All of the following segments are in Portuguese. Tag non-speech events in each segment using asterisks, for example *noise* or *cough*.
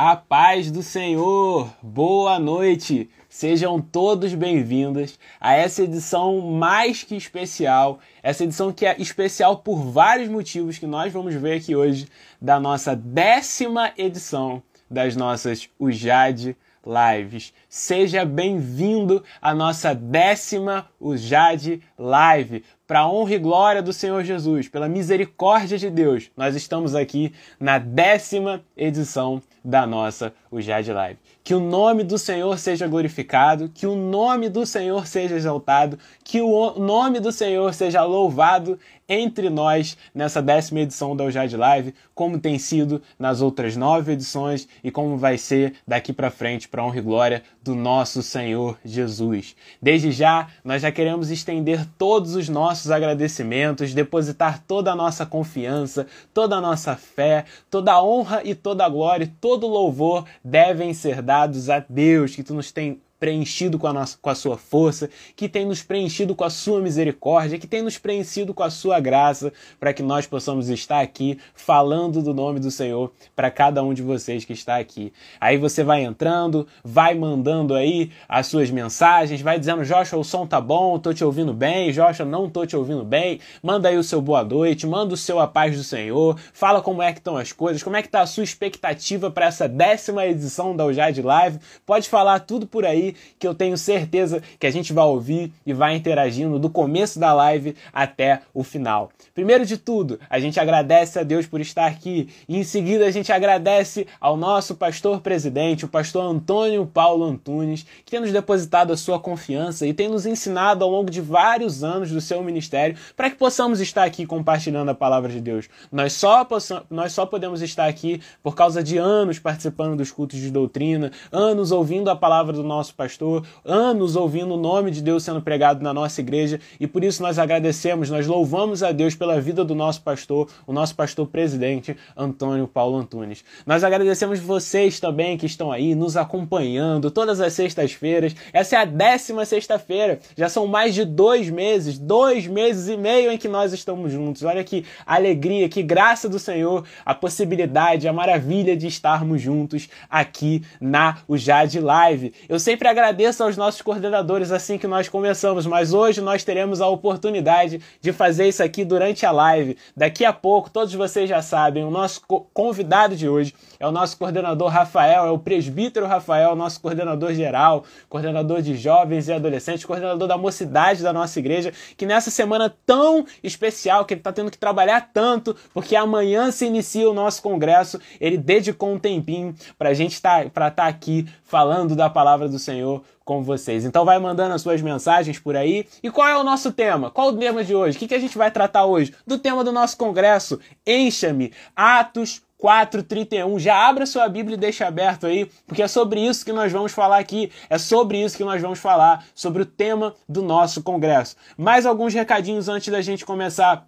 A paz do Senhor, boa noite, sejam todos bem-vindos a essa edição mais que especial, essa edição que é especial por vários motivos que nós vamos ver aqui hoje, da nossa décima edição das nossas UJAD Lives. Seja bem-vindo à nossa décima UJAD Live. Para a honra e glória do Senhor Jesus, pela misericórdia de Deus, nós estamos aqui na décima edição da nossa UJAD Live. Que o nome do Senhor seja glorificado, que o nome do Senhor seja exaltado, que o nome do Senhor seja louvado entre nós nessa décima edição da UJAD Live, como tem sido nas outras nove edições e como vai ser daqui para frente, para honra e glória do nosso Senhor Jesus. Desde já, nós já queremos estender todos os nossos agradecimentos, depositar toda a nossa confiança, toda a nossa fé, toda a honra e toda a glória, todo o louvor devem ser dados a Deus, que tu nos tem preenchido com a, nossa, com a sua força, que tem nos preenchido com a sua misericórdia, que tem nos preenchido com a sua graça, para que nós possamos estar aqui falando do nome do Senhor para cada um de vocês que está aqui. Aí você vai entrando, vai mandando aí as suas mensagens, vai dizendo, Joshua, o som tá bom, tô te ouvindo bem, Joshua, não tô te ouvindo bem, manda aí o seu boa noite, manda o seu a paz do Senhor, fala como é que estão as coisas, como é que tá a sua expectativa para essa décima edição da UJAD Live, pode falar tudo por aí, que eu tenho certeza que a gente vai ouvir e vai interagindo do começo da live até o final. Primeiro de tudo, a gente agradece a Deus por estar aqui e em seguida a gente agradece ao nosso pastor presidente, o pastor Antônio Paulo Antunes, que tem nos depositado a sua confiança e tem nos ensinado ao longo de vários anos do seu ministério para que possamos estar aqui compartilhando a palavra de Deus. Nós só, nós só podemos estar aqui por causa de anos participando dos cultos de doutrina, anos ouvindo a palavra do nosso pastor, anos ouvindo o nome de Deus sendo pregado na nossa igreja e por isso nós agradecemos, nós louvamos a Deus pela vida do nosso pastor, o nosso pastor presidente, Antônio Paulo Antunes. Nós agradecemos vocês também que estão aí nos acompanhando todas as sextas-feiras. Essa é a décima sexta-feira, já são mais de dois meses, dois meses e meio em que nós estamos juntos. Olha que alegria, que graça do Senhor, a possibilidade, a maravilha de estarmos juntos aqui na UJAD Live. Eu sempre agradeço aos nossos coordenadores assim que nós começamos, mas hoje nós teremos a oportunidade de fazer isso aqui durante a live. Daqui a pouco, todos vocês já sabem, o nosso convidado de hoje é o nosso coordenador Rafael, é o presbítero Rafael, nosso coordenador geral, coordenador de jovens e adolescentes, coordenador da mocidade da nossa igreja, que nessa semana tão especial, que ele está tendo que trabalhar tanto, porque amanhã se inicia o nosso congresso, ele dedicou um tempinho para a gente estar tá, tá aqui falando da palavra do Senhor com vocês. Então vai mandando as suas mensagens por aí. E qual é o nosso tema? Qual o tema de hoje? O que, que a gente vai tratar hoje? Do tema do nosso congresso. Encha-me. Atos 4:31. Já abra sua Bíblia e deixa aberto aí, porque é sobre isso que nós vamos falar aqui. É sobre isso que nós vamos falar, sobre o tema do nosso congresso. Mais alguns recadinhos antes da gente começar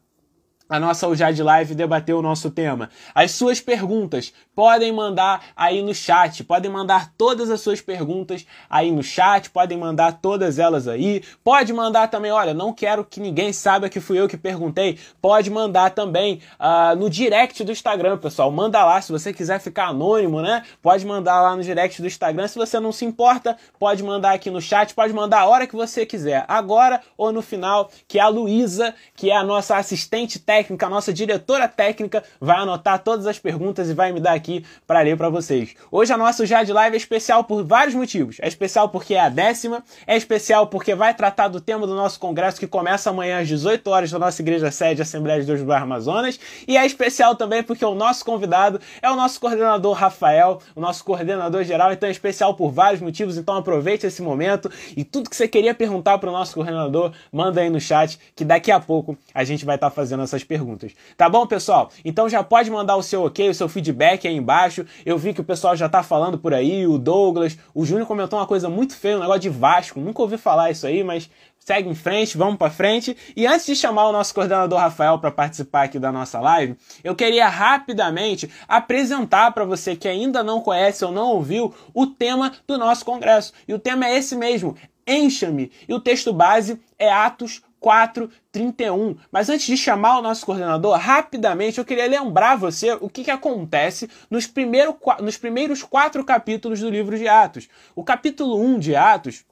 a nossa UJAD Live debater o nosso tema. As suas perguntas podem mandar aí no chat, podem mandar todas as suas perguntas aí no chat, podem mandar todas elas aí. Pode mandar também, olha, não quero que ninguém saiba que fui eu que perguntei. Pode mandar também uh, no direct do Instagram, pessoal. Manda lá se você quiser ficar anônimo, né? Pode mandar lá no direct do Instagram. Se você não se importa, pode mandar aqui no chat, pode mandar a hora que você quiser, agora ou no final, que a Luísa, que é a nossa assistente técnica, técnica, a nossa diretora técnica vai anotar todas as perguntas e vai me dar aqui para ler para vocês. Hoje a nossa Jade Live é especial por vários motivos. É especial porque é a décima, é especial porque vai tratar do tema do nosso congresso que começa amanhã às 18 horas na nossa igreja sede Assembleia de Deus do Amazonas, e é especial também porque o nosso convidado é o nosso coordenador Rafael, o nosso coordenador geral, então é especial por vários motivos, então aproveite esse momento e tudo que você queria perguntar para o nosso coordenador, manda aí no chat que daqui a pouco a gente vai estar tá fazendo essas perguntas. Tá bom, pessoal? Então já pode mandar o seu ok, o seu feedback aí embaixo. Eu vi que o pessoal já tá falando por aí, o Douglas, o Júnior comentou uma coisa muito feia, um negócio de Vasco. Nunca ouvi falar isso aí, mas segue em frente, vamos para frente. E antes de chamar o nosso coordenador Rafael para participar aqui da nossa live, eu queria rapidamente apresentar para você que ainda não conhece ou não ouviu o tema do nosso congresso. E o tema é esse mesmo: Encha-me. E o texto base é Atos 4, 31. Mas antes de chamar o nosso coordenador, rapidamente eu queria lembrar você o que, que acontece nos, primeiro, nos primeiros quatro capítulos do livro de Atos. O capítulo 1 de Atos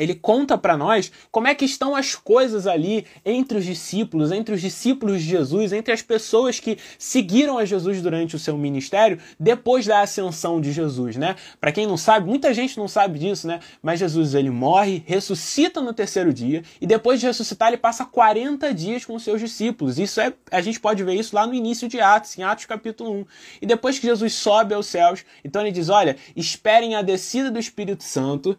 ele conta para nós como é que estão as coisas ali entre os discípulos, entre os discípulos de Jesus, entre as pessoas que seguiram a Jesus durante o seu ministério depois da ascensão de Jesus, né? Para quem não sabe, muita gente não sabe disso, né? Mas Jesus ele morre, ressuscita no terceiro dia e depois de ressuscitar ele passa 40 dias com seus discípulos. Isso é a gente pode ver isso lá no início de Atos, em Atos capítulo 1. E depois que Jesus sobe aos céus, então ele diz: "Olha, esperem a descida do Espírito Santo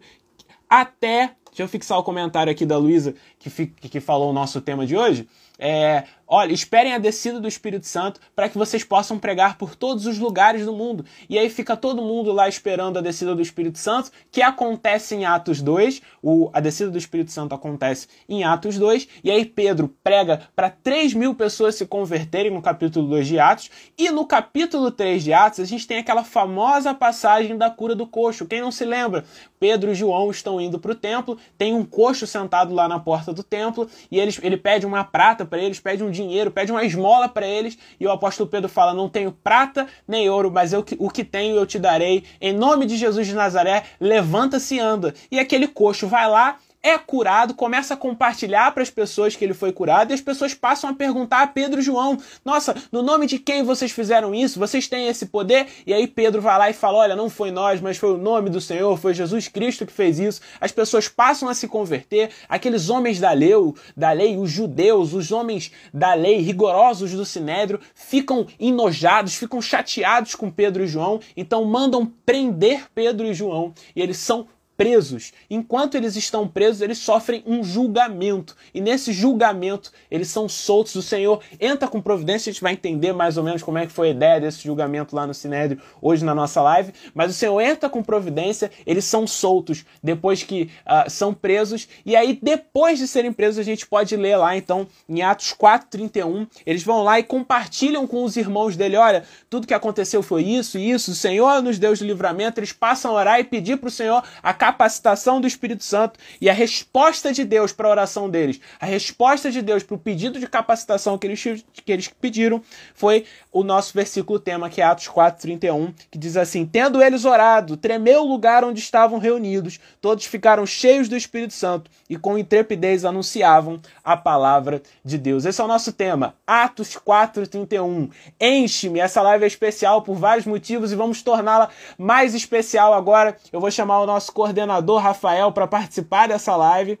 até. Deixa eu fixar o comentário aqui da Luísa, que, que falou o nosso tema de hoje. É, olha, esperem a descida do Espírito Santo para que vocês possam pregar por todos os lugares do mundo. E aí fica todo mundo lá esperando a descida do Espírito Santo, que acontece em Atos 2. O, a descida do Espírito Santo acontece em Atos 2. E aí Pedro prega para 3 mil pessoas se converterem no capítulo 2 de Atos. E no capítulo 3 de Atos, a gente tem aquela famosa passagem da cura do coxo. Quem não se lembra? Pedro e João estão indo para o templo, tem um coxo sentado lá na porta do templo e eles, ele pede uma prata para eles, pede um dinheiro, pede uma esmola para eles e o apóstolo Pedro fala: Não tenho prata nem ouro, mas eu, o que tenho eu te darei. Em nome de Jesus de Nazaré, levanta-se e anda. E aquele coxo vai lá é curado, começa a compartilhar para as pessoas que ele foi curado e as pessoas passam a perguntar a Pedro e João: Nossa, no nome de quem vocês fizeram isso? Vocês têm esse poder? E aí Pedro vai lá e fala: Olha, não foi nós, mas foi o nome do Senhor, foi Jesus Cristo que fez isso. As pessoas passam a se converter, aqueles homens da lei, da lei, os judeus, os homens da lei rigorosos do Sinédrio, ficam enojados, ficam chateados com Pedro e João, então mandam prender Pedro e João e eles são presos. Enquanto eles estão presos, eles sofrem um julgamento. E nesse julgamento, eles são soltos. O Senhor entra com providência. A gente vai entender mais ou menos como é que foi a ideia desse julgamento lá no Sinédrio hoje na nossa live. Mas o Senhor entra com providência, eles são soltos depois que uh, são presos. E aí, depois de serem presos, a gente pode ler lá, então, em Atos 4,31, eles vão lá e compartilham com os irmãos dele: olha, tudo que aconteceu foi isso e isso. O Senhor nos deu de livramento. Eles passam a orar e pedir para o Senhor a capacitação do Espírito Santo e a resposta de Deus para a oração deles, a resposta de Deus para o pedido de capacitação que eles, que eles pediram foi o nosso versículo tema, que é Atos 4,31, que diz assim: Tendo eles orado, tremeu o lugar onde estavam reunidos, todos ficaram cheios do Espírito Santo e com intrepidez anunciavam a palavra de Deus. Esse é o nosso tema, Atos 4,31. Enche-me, essa live é especial por vários motivos e vamos torná-la mais especial agora. Eu vou chamar o nosso coordenador coordenador Rafael para participar dessa live.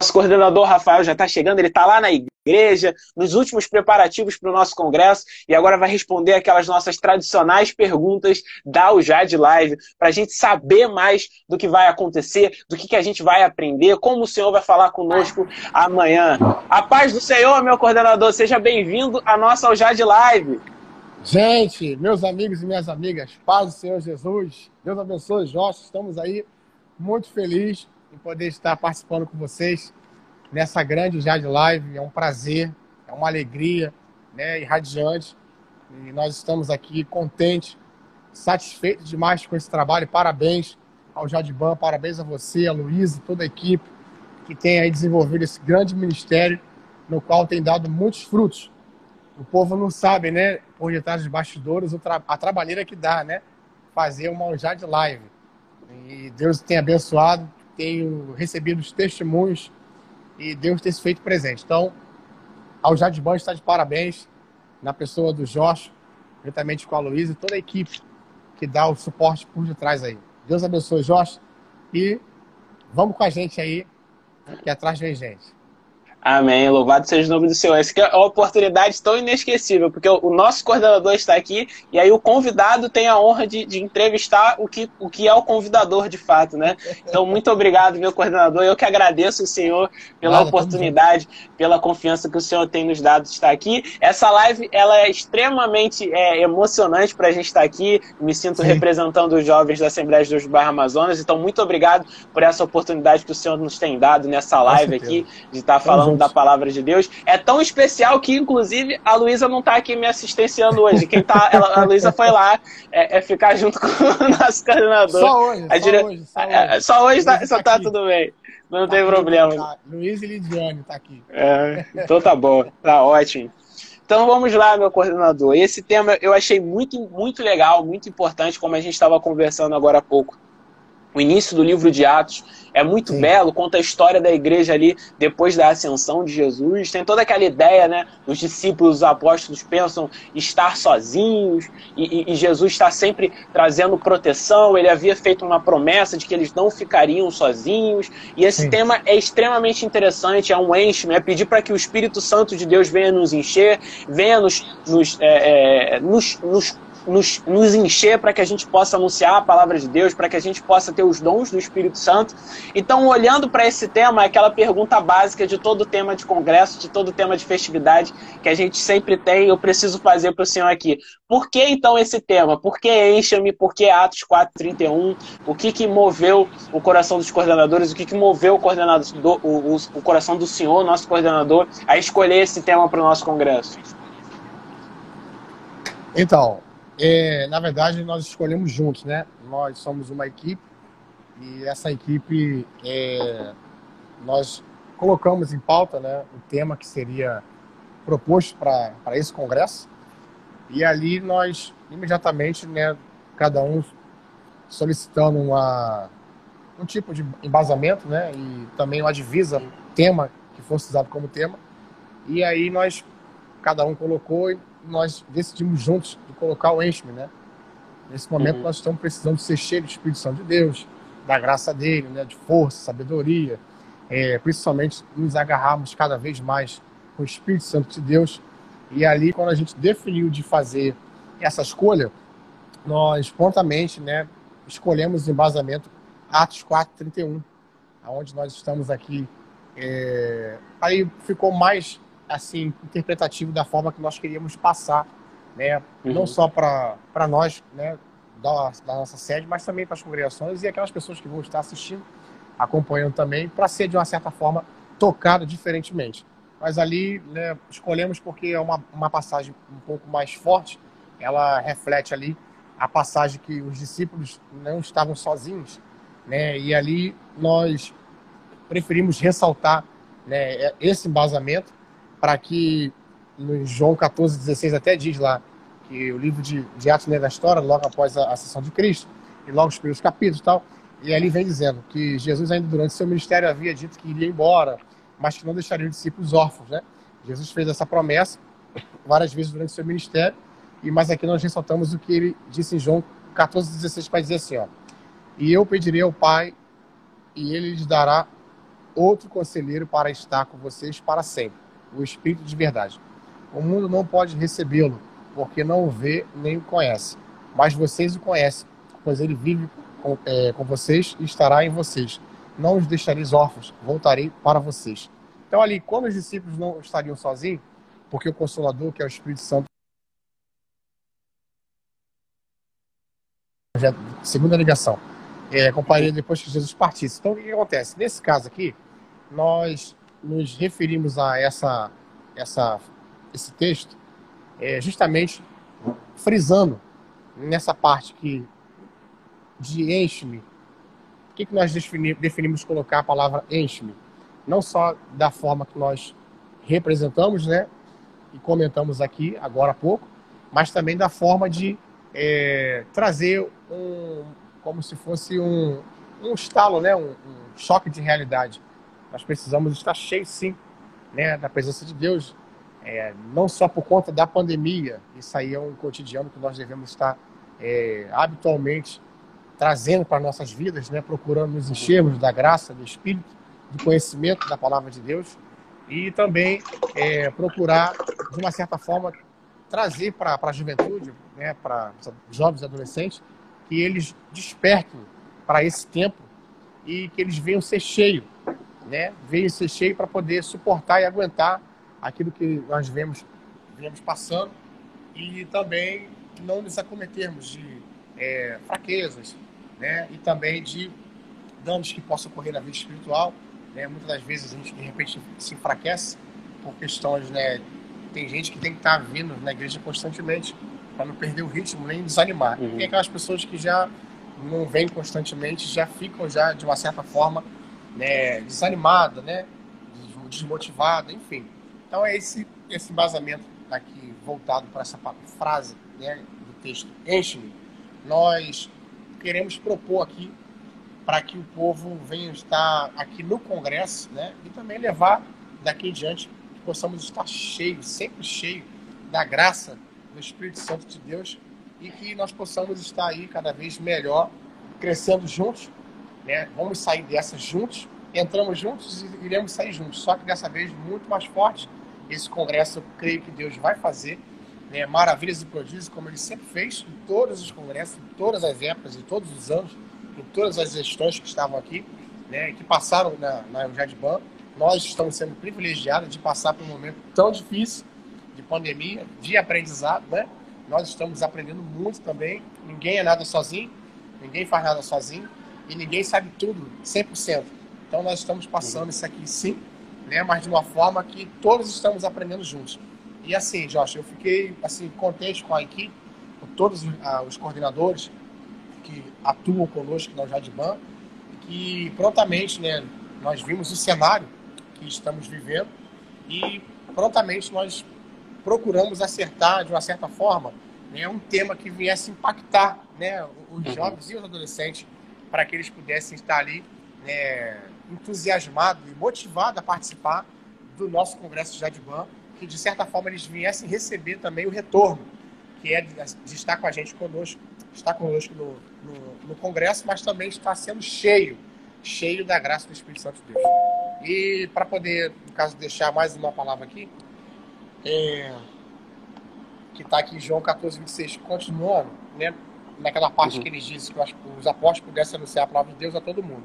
Nosso coordenador Rafael já está chegando, ele está lá na igreja, nos últimos preparativos para o nosso congresso e agora vai responder aquelas nossas tradicionais perguntas da UJAD Live, para a gente saber mais do que vai acontecer, do que, que a gente vai aprender, como o Senhor vai falar conosco amanhã. A paz do Senhor, meu coordenador, seja bem-vindo à nossa UJAD Live. Gente, meus amigos e minhas amigas, paz do Senhor Jesus, Deus abençoe, Jorge, estamos aí muito felizes em poder estar participando com vocês nessa grande Jade Live, é um prazer, é uma alegria, né, irradiante, e nós estamos aqui contentes, satisfeitos demais com esse trabalho, parabéns ao Jadiban, parabéns a você, a Luísa, toda a equipe que tem aí desenvolvido esse grande ministério, no qual tem dado muitos frutos, o povo não sabe, né, por detrás dos bastidores, a trabalheira que dá, né, fazer uma de live. E Deus tem abençoado, tenho recebido os testemunhos e Deus tem se feito presente. Então, ao Jadban está de parabéns na pessoa do Jorge, juntamente com a Luísa e toda a equipe que dá o suporte por detrás aí. Deus abençoe, Jorge, e vamos com a gente aí, que atrás vem gente. Amém. Louvado seja o nome do Senhor. Essa é uma oportunidade tão inesquecível, porque o nosso coordenador está aqui e aí o convidado tem a honra de, de, entrevistar o que, o que é o convidador de fato, né? Então, muito obrigado, meu coordenador. Eu que agradeço o Senhor pela Nada, oportunidade, pela confiança que o Senhor tem nos dado de estar aqui. Essa live ela é extremamente é, emocionante para a gente estar aqui. Me sinto Sim. representando os jovens da Assembleia de Deus do Bairro Amazonas. Então, muito obrigado por essa oportunidade que o Senhor nos tem dado nessa live aqui, de estar falando exposição da palavra de Deus. É tão especial que, inclusive, a Luísa não está aqui me assistenciando hoje. Quem tá, ela, a Luísa foi lá é, é, ficar junto com o nosso coordenador. Só hoje, só dire... hoje. Só hoje, é, só hoje tá, só tá tudo bem. Não tá tem aqui, problema. Tá. Luiz e Lidiane tá aqui. É, então tá bom, tá ótimo. Então vamos lá, meu coordenador. Esse tema eu achei muito, muito legal, muito importante, como a gente estava conversando agora há pouco o início do livro de Atos é muito Sim. belo, conta a história da igreja ali depois da ascensão de Jesus. Tem toda aquela ideia, né? Os discípulos, os apóstolos pensam estar sozinhos e, e, e Jesus está sempre trazendo proteção. Ele havia feito uma promessa de que eles não ficariam sozinhos. E esse Sim. tema é extremamente interessante, é um enche, é pedir para que o Espírito Santo de Deus venha nos encher, venha nos, nos, é, é, nos, nos nos, nos encher para que a gente possa anunciar a palavra de Deus, para que a gente possa ter os dons do Espírito Santo. Então, olhando para esse tema, é aquela pergunta básica de todo tema de congresso, de todo tema de festividade que a gente sempre tem, eu preciso fazer para o senhor aqui. Por que então esse tema? Por que encha-me? Por que Atos 4:31? O que que moveu o coração dos coordenadores? O que que moveu o coordenador, o, o, o coração do senhor, nosso coordenador, a escolher esse tema para o nosso congresso? Então, é, na verdade, nós escolhemos juntos, né? Nós somos uma equipe e essa equipe é, nós colocamos em pauta, né, o tema que seria proposto para esse congresso e ali nós imediatamente, né, cada um solicitando uma um tipo de embasamento, né, e também uma divisa tema que fosse usado como tema. E aí nós cada um colocou nós decidimos juntos de colocar o enche né? Nesse momento uhum. nós estamos precisando ser cheios de Espírito Santo de Deus, da graça dele, né? De força, sabedoria, é, principalmente nos agarrarmos cada vez mais com o Espírito Santo de Deus. E ali, quando a gente definiu de fazer essa escolha, nós prontamente, né? Escolhemos embasamento Atos 4, 31, aonde nós estamos aqui. É... Aí ficou mais assim interpretativo da forma que nós queríamos passar, né? Uhum. Não só para nós, né? Da, da, nossa sede, mas também para as congregações e aquelas pessoas que vão estar assistindo, acompanhando também, para ser de uma certa forma tocado diferentemente. Mas ali né, escolhemos porque é uma, uma passagem um pouco mais forte, ela reflete ali a passagem que os discípulos não estavam sozinhos, né? E ali nós preferimos ressaltar né, esse embasamento para que no João 14, 16 até diz lá que o livro de, de Atos né, da história, logo após a ascensão de Cristo, e logo os primeiros capítulos e tal, e ali vem dizendo que Jesus ainda durante seu ministério havia dito que iria embora, mas que não deixaria os discípulos órfãos, né? Jesus fez essa promessa várias vezes durante seu ministério, e mas aqui nós ressaltamos o que ele disse em João 14, 16, para dizer assim, ó, e eu pedirei ao Pai, e ele lhes dará outro conselheiro para estar com vocês para sempre o Espírito de verdade. O mundo não pode recebê-lo, porque não o vê nem o conhece. Mas vocês o conhecem, pois ele vive com, é, com vocês e estará em vocês. Não os deixareis órfãos, voltarei para vocês. Então, ali, quando os discípulos não estariam sozinhos, porque o Consolador, que é o Espírito Santo, segunda ligação, é, acompanharia depois que Jesus partisse. Então, o que acontece? Nesse caso aqui, nós nos referimos a essa, essa, esse texto é, justamente frisando nessa parte que de enche-me. O que, que nós definimos colocar a palavra enche-me? Não só da forma que nós representamos, né? E comentamos aqui agora há pouco, mas também da forma de é, trazer um, como se fosse um, um estalo, né? Um, um choque de realidade nós precisamos estar cheios, sim, né, da presença de Deus, é, não só por conta da pandemia, isso aí é um cotidiano que nós devemos estar é, habitualmente trazendo para nossas vidas, né, procurando nos enchermos da graça, do Espírito, do conhecimento da palavra de Deus. E também é, procurar, de uma certa forma, trazer para a juventude, né, para jovens e adolescentes, que eles despertem para esse tempo e que eles venham ser cheios né, ser cheio para poder suportar e aguentar aquilo que nós vemos, vemos passando e também não nos acometermos de é, fraquezas né, e também de danos que possam ocorrer na vida espiritual Né? Muitas das vezes a gente, de repente, se enfraquece por questões, né? Tem gente que tem que estar tá vindo na igreja constantemente para não perder o ritmo nem desanimar. Uhum. Tem aquelas pessoas que já não vêm constantemente, já ficam já de uma certa forma né, desanimada, né, desmotivada, enfim. Então é esse esse embasamento aqui voltado para essa frase né, do texto enche-me. Nós queremos propor aqui para que o povo venha estar aqui no Congresso, né, e também levar daqui em diante que possamos estar cheios, sempre cheios da graça do Espírito Santo de Deus e que nós possamos estar aí cada vez melhor, crescendo juntos, né? Vamos sair dessa juntos, entramos juntos e iremos sair juntos, só que dessa vez muito mais forte. Esse congresso eu creio que Deus vai fazer, né? Maravilhas e prodígios como ele sempre fez em todos os congressos, em todas as épocas, em todos os anos, em todas as gestões que estavam aqui, né? Que passaram na, na Jadban. Nós estamos sendo privilegiados de passar por um momento tão difícil de pandemia, de aprendizado, né? Nós estamos aprendendo muito também. Ninguém é nada sozinho, ninguém faz nada sozinho e ninguém sabe tudo 100%. Então nós estamos passando isso aqui sim, né? Mas de uma forma que todos estamos aprendendo juntos. E assim, Josh, eu fiquei assim contente com a equipe, com todos ah, os coordenadores que atuam conosco na Jadiban, que prontamente, né, nós vimos o cenário que estamos vivendo e prontamente nós procuramos acertar, de uma certa forma, né, um tema que viesse impactar né, os uhum. jovens e os adolescentes para que eles pudessem estar ali né, entusiasmados e motivados a participar do nosso Congresso de Jadibã, que de certa forma eles viessem receber também o retorno, que é de, estar com a gente conosco, estar conosco no, no, no, Congresso, mas também estar sendo cheio, cheio da graça do Espírito Santo de Deus. E para poder, no caso, deixar mais uma palavra aqui, é, que está aqui João 14, 26, continuando, né, naquela parte uhum. que ele diz que os apóstolos pudessem anunciar a palavra de Deus a todo mundo.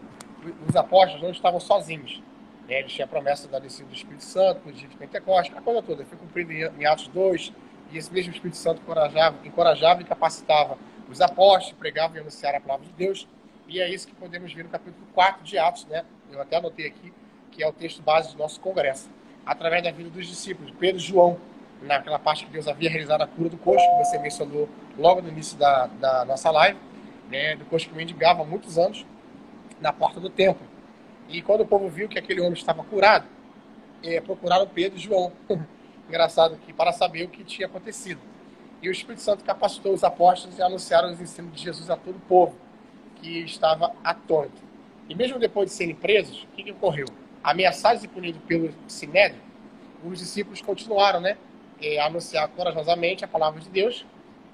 Os apóstolos não estavam sozinhos. Né, eles tinham a promessa da descida do Espírito Santo no dia de Pentecostes, a coisa toda. Foi cumprido em Atos 2, e esse mesmo Espírito Santo encorajava, encorajava e capacitava os apóstolos, pregavam e anunciaram a palavra de Deus. E é isso que podemos ver no capítulo 4 de Atos, né? Eu até anotei aqui, que é o texto base do nosso congresso através da vida dos discípulos, Pedro e João, naquela parte que Deus havia realizado a cura do coxo, que você mencionou logo no início da, da nossa live, né, do coxo que mendigava há muitos anos na porta do templo. E quando o povo viu que aquele homem estava curado, é, procuraram Pedro e João. *laughs* Engraçado aqui, para saber o que tinha acontecido. E o Espírito Santo capacitou os apóstolos e anunciaram os ensinos de Jesus a todo o povo, que estava atônito. E mesmo depois de serem presos, o que, que ocorreu? ameaçados e punidos pelo Sinédrio, os discípulos continuaram né, é, anunciar corajosamente a palavra de Deus.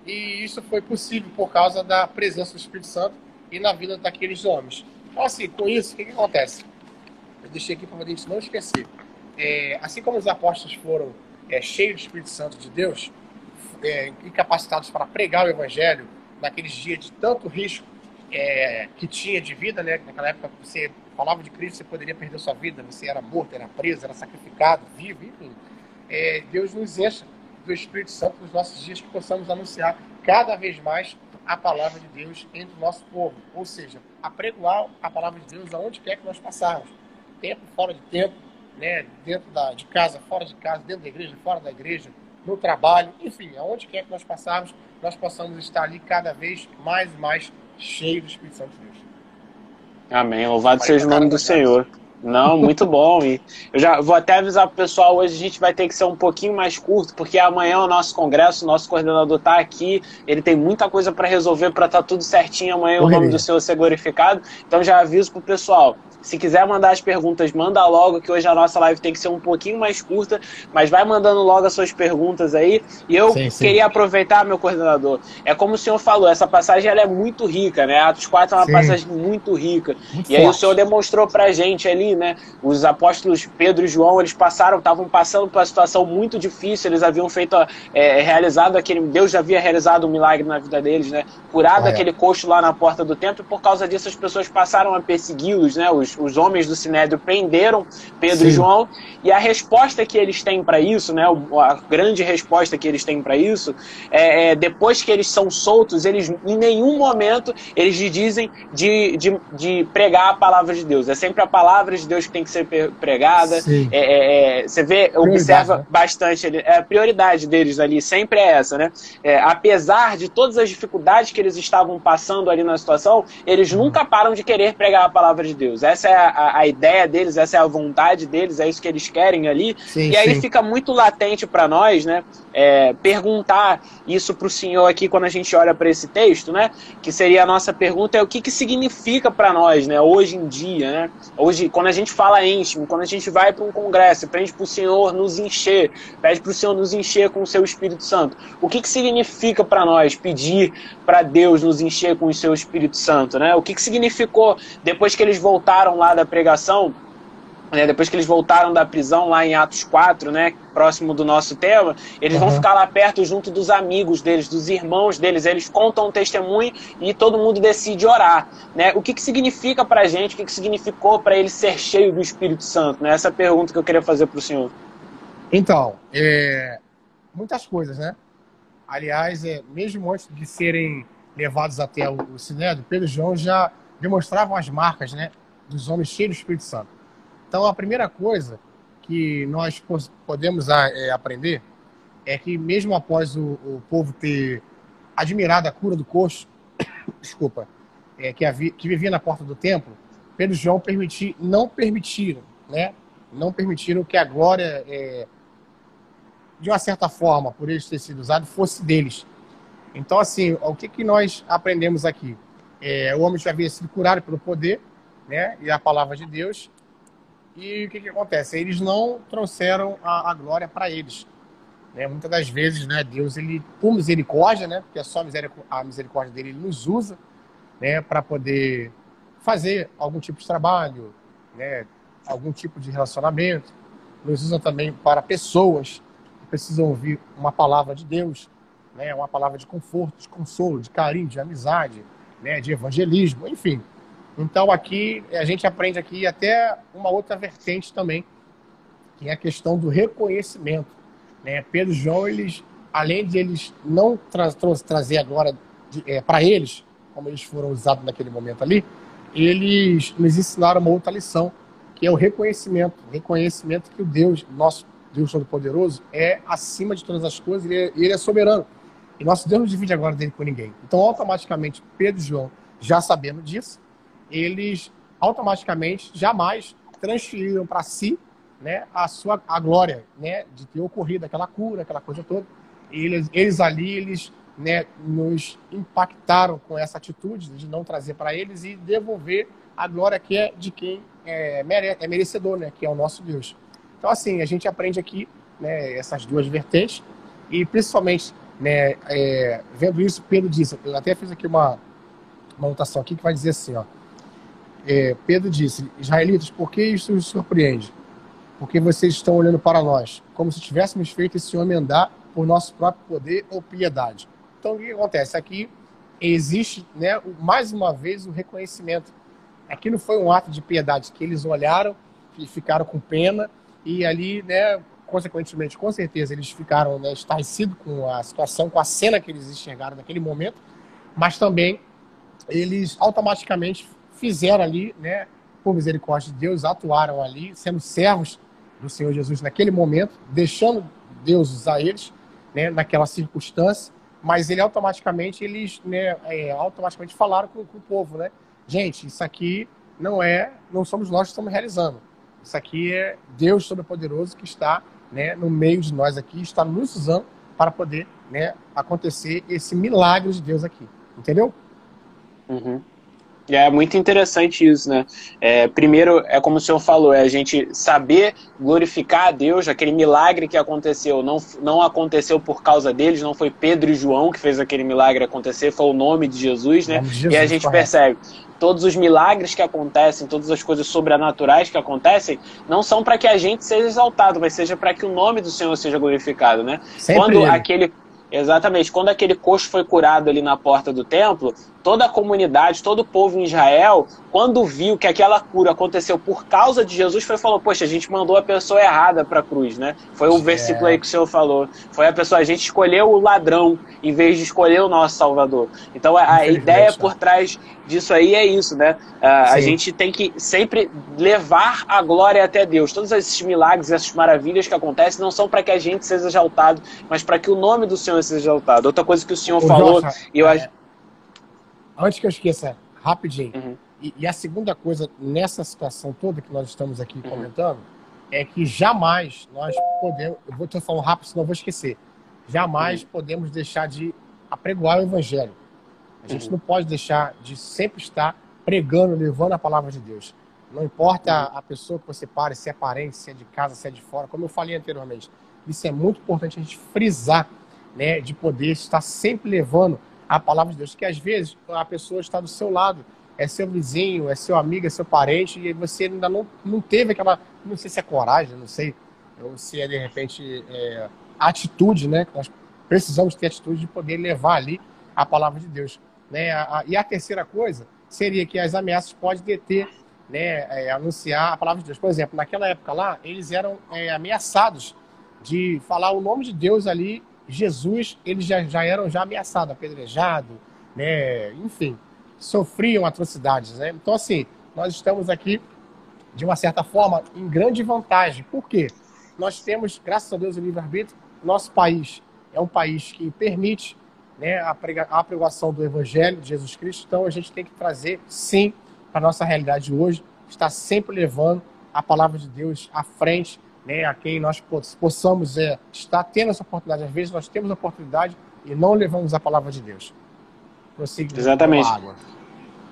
E isso foi possível por causa da presença do Espírito Santo e na vida daqueles homens. Então, assim, com isso, o que, que acontece? Eu deixei aqui para a gente não esquecer. É, assim como os apóstolos foram é, cheios do Espírito Santo de Deus é, e capacitados para pregar o Evangelho naqueles dias de tanto risco é, que tinha de vida, né? Naquela época você falava de Cristo, você poderia perder sua vida, você era morto, era preso, era sacrificado, vivo, enfim. É, Deus nos encha do Espírito Santo nos nossos dias que possamos anunciar cada vez mais a palavra de Deus entre o nosso povo. Ou seja, apregoar a palavra de Deus aonde quer que nós passarmos. Tempo, fora de tempo, né? dentro da, de casa, fora de casa, dentro da igreja, fora da igreja, no trabalho, enfim, aonde quer que nós passarmos, nós possamos estar ali cada vez mais e mais cheios do Espírito Santo de Deus. Amém. Louvado seja o nome do Senhor. Não, muito bom. E eu já vou até avisar pro pessoal, hoje a gente vai ter que ser um pouquinho mais curto, porque amanhã é o nosso congresso, o nosso coordenador está aqui, ele tem muita coisa para resolver para estar tá tudo certinho amanhã o nome do Senhor ser glorificado. Então já aviso pro pessoal, se quiser mandar as perguntas, manda logo, que hoje a nossa live tem que ser um pouquinho mais curta, mas vai mandando logo as suas perguntas aí. E eu sim, sim. queria aproveitar, meu coordenador. É como o senhor falou, essa passagem ela é muito rica, né? Atos 4 é uma sim. passagem muito rica. Muito e forte. aí o senhor demonstrou pra gente ali, né? Os apóstolos Pedro e João, eles passaram, estavam passando por uma situação muito difícil, eles haviam feito, é, realizado aquele. Deus já havia realizado um milagre na vida deles, né? Curado é. aquele coxo lá na porta do templo, e por causa disso as pessoas passaram a persegui-los, né? Os os, homens do Sinédrio prenderam Pedro Sim. e João, e a resposta que eles têm para isso, né, a grande resposta que eles têm para isso, é, é, depois que eles são soltos, eles em nenhum momento eles dizem de, de, de, pregar a palavra de Deus. É sempre a palavra de Deus que tem que ser pregada. É, é, é, você vê, observa né? bastante ali, é, a prioridade deles ali sempre é essa, né? É, apesar de todas as dificuldades que eles estavam passando ali na situação, eles uhum. nunca param de querer pregar a palavra de Deus. Essa é a, a, ideia deles, essa é a vontade deles, é isso que eles querem ali. Sim, e aí sim. fica muito latente para nós, né? É, perguntar isso para o senhor aqui quando a gente olha para esse texto, né? Que seria a nossa pergunta é o que, que significa para nós, né? Hoje em dia, né? Hoje, quando a gente fala íntimo, quando a gente vai para um congresso, pede para o Senhor nos encher, pede para o Senhor nos encher com o seu Espírito Santo. O que, que significa para nós pedir para Deus nos encher com o seu Espírito Santo, né? O que, que significou depois que eles voltaram lá da pregação? Né, depois que eles voltaram da prisão lá em Atos 4, né, próximo do nosso tema, eles uhum. vão ficar lá perto junto dos amigos deles, dos irmãos deles, eles contam um testemunho e todo mundo decide orar, né? O que que significa para a gente, o que que significou para ele ser cheio do Espírito Santo, né? Essa é a pergunta que eu queria fazer para o senhor. Então, é, muitas coisas, né? Aliás, é, mesmo antes de serem levados até o, o Sinédrio, Pedro e João já demonstravam as marcas, né, dos homens cheios do Espírito Santo. Então, a primeira coisa que nós podemos ah, é, aprender é que, mesmo após o, o, povo ter admirado a cura do coxo, *coughs* desculpa, é, que, havia, que vivia na porta do templo, Pedro e João permitir, não permitiram, né? Não permitiram que a glória, é, de uma certa forma, por eles ter sido usado, fosse deles. Então, assim, o que, que nós aprendemos aqui? É, o homem já havia sido curado pelo poder, né? E a palavra de Deus, e o que, que acontece? Eles não trouxeram a, a glória para eles. Né? Muitas das vezes, né, Deus, ele, por misericórdia, né, porque é só a misericórdia dele, ele nos usa né, para poder fazer algum tipo de trabalho, né, algum tipo de relacionamento. Nos usa também para pessoas que precisam ouvir uma palavra de Deus, né, uma palavra de conforto, de consolo, de carinho, de amizade, né, de evangelismo, enfim. Então aqui a gente aprende aqui até uma outra vertente também, que é a questão do reconhecimento. Né? Pedro e João, eles, além de eles não tra tra trazer agora é, para eles, como eles foram usados naquele momento ali, eles nos ensinaram uma outra lição, que é o reconhecimento. O reconhecimento que o Deus, nosso Deus Todo-Poderoso, é acima de todas as coisas, ele é, ele é soberano. E nosso Deus não divide agora dele com ninguém. Então, automaticamente, Pedro e João, já sabendo disso, eles automaticamente jamais transferiram para si né, a sua a glória né, de ter ocorrido aquela cura, aquela coisa toda. Eles, eles ali, eles né, nos impactaram com essa atitude de não trazer para eles e devolver a glória que é de quem é, mere, é merecedor, né, que é o nosso Deus. Então, assim, a gente aprende aqui né, essas duas vertentes e principalmente né, é, vendo isso, Pedro disse, eu até fiz aqui uma, uma anotação aqui que vai dizer assim, ó, é, Pedro disse: Israelitas, por que isso os surpreende? Porque vocês estão olhando para nós, como se tivéssemos feito esse homem andar por nosso próprio poder ou piedade. Então, o que acontece? Aqui existe, né, mais uma vez, o reconhecimento. Aqui não foi um ato de piedade, que eles olharam e ficaram com pena, e ali, né, consequentemente, com certeza, eles ficaram né, estarrecidos com a situação, com a cena que eles enxergaram naquele momento, mas também eles automaticamente fizeram ali, né, por misericórdia de Deus, atuaram ali, sendo servos do Senhor Jesus naquele momento, deixando Deus usar eles, né, naquela circunstância, mas ele automaticamente eles, né, é, automaticamente falaram com, com, o povo, né, gente, isso aqui não é, não somos nós que estamos realizando, isso aqui é Deus Todo-Poderoso que está, né, no meio de nós aqui, está nos usando para poder, né, acontecer esse milagre de Deus aqui, entendeu? Uhum. É muito interessante isso, né? É, primeiro, é como o senhor falou, é a gente saber glorificar a Deus, aquele milagre que aconteceu, não, não aconteceu por causa deles, não foi Pedro e João que fez aquele milagre acontecer, foi o nome de Jesus, né? De Jesus, e a gente correto. percebe, todos os milagres que acontecem, todas as coisas sobrenaturais que acontecem, não são para que a gente seja exaltado, mas seja para que o nome do Senhor seja glorificado, né? Sempre Quando ele. aquele Exatamente. Quando aquele coxo foi curado ali na porta do templo, toda a comunidade, todo o povo em Israel, quando viu que aquela cura aconteceu por causa de Jesus, foi falou: Poxa, a gente mandou a pessoa errada para a cruz, né? Foi o é. versículo aí que o Senhor falou. Foi a pessoa, a gente escolheu o ladrão em vez de escolher o nosso Salvador. Então a ideia por trás disso aí é isso, né? Uh, a gente tem que sempre levar a glória até Deus. Todos esses milagres, essas maravilhas que acontecem, não são para que a gente seja exaltado, mas para que o nome do Senhor seja exaltado. Outra coisa que o Senhor o falou, e eu acho. É antes que eu esqueça, rapidinho. Uhum. E, e, a segunda coisa, nessa situação toda que nós estamos aqui uhum. comentando, é que jamais nós podemos. Eu vou te falar rápido, senão eu vou esquecer. Jamais uhum. podemos deixar de apregoar o evangelho. A gente uhum. não pode deixar de sempre estar pregando, levando a palavra de Deus. Não importa uhum. a pessoa que você pare, se é parente, se é de casa, se é de fora, como eu falei anteriormente. Isso é muito importante a gente frisar, né, de poder estar sempre levando a palavra de Deus. Que às vezes a pessoa está do seu lado, é seu vizinho, é seu amigo, é seu parente, e você ainda não, não teve aquela. Não sei se é coragem, não sei, ou se é de repente é, atitude, né? Nós precisamos ter atitude de poder levar ali a palavra de Deus. Né? E a terceira coisa seria que as ameaças podem deter, né, é, anunciar a palavra de Deus. Por exemplo, naquela época lá, eles eram é, ameaçados de falar o nome de Deus ali Jesus, eles já, já eram já ameaçados, apedrejados, né? enfim, sofriam atrocidades. Né? Então, assim, nós estamos aqui, de uma certa forma, em grande vantagem. Por quê? Nós temos, graças a Deus, o livre-arbítrio. Nosso país é um país que permite né, a, prega, a pregação do Evangelho de Jesus Cristo. Então, a gente tem que trazer, sim, para a nossa realidade hoje, estar sempre levando a palavra de Deus à frente né, a quem nós possamos é, estar tendo essa oportunidade. Às vezes nós temos a oportunidade e não levamos a palavra de Deus. Prossiga Exatamente.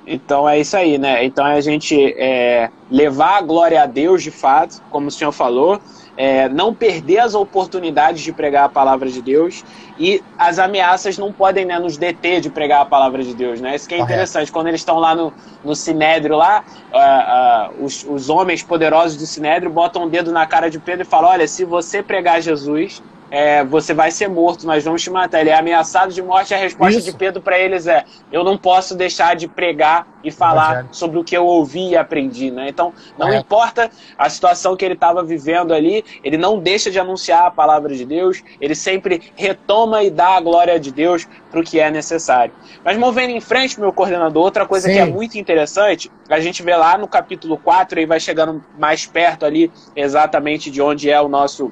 Então é isso aí, né? Então é a gente é, levar a glória a Deus de fato, como o senhor falou, é, não perder as oportunidades de pregar a palavra de Deus e as ameaças não podem né, nos deter de pregar a palavra de Deus, né? Isso que é interessante. Quando eles estão lá no, no Sinédrio, lá, uh, uh, os, os homens poderosos do Sinédrio botam o um dedo na cara de Pedro e falam, olha, se você pregar Jesus, é, você vai ser morto, nós vamos te matar. Ele é ameaçado de morte. A resposta Isso. de Pedro para eles é: eu não posso deixar de pregar e falar sobre o que eu ouvi e aprendi. Né? Então, não importa a situação que ele estava vivendo ali, ele não deixa de anunciar a palavra de Deus, ele sempre retoma e dá a glória de Deus para o que é necessário. Mas movendo em frente, meu coordenador, outra coisa Sim. que é muito interessante, a gente vê lá no capítulo 4 e vai chegando mais perto ali exatamente de onde é o nosso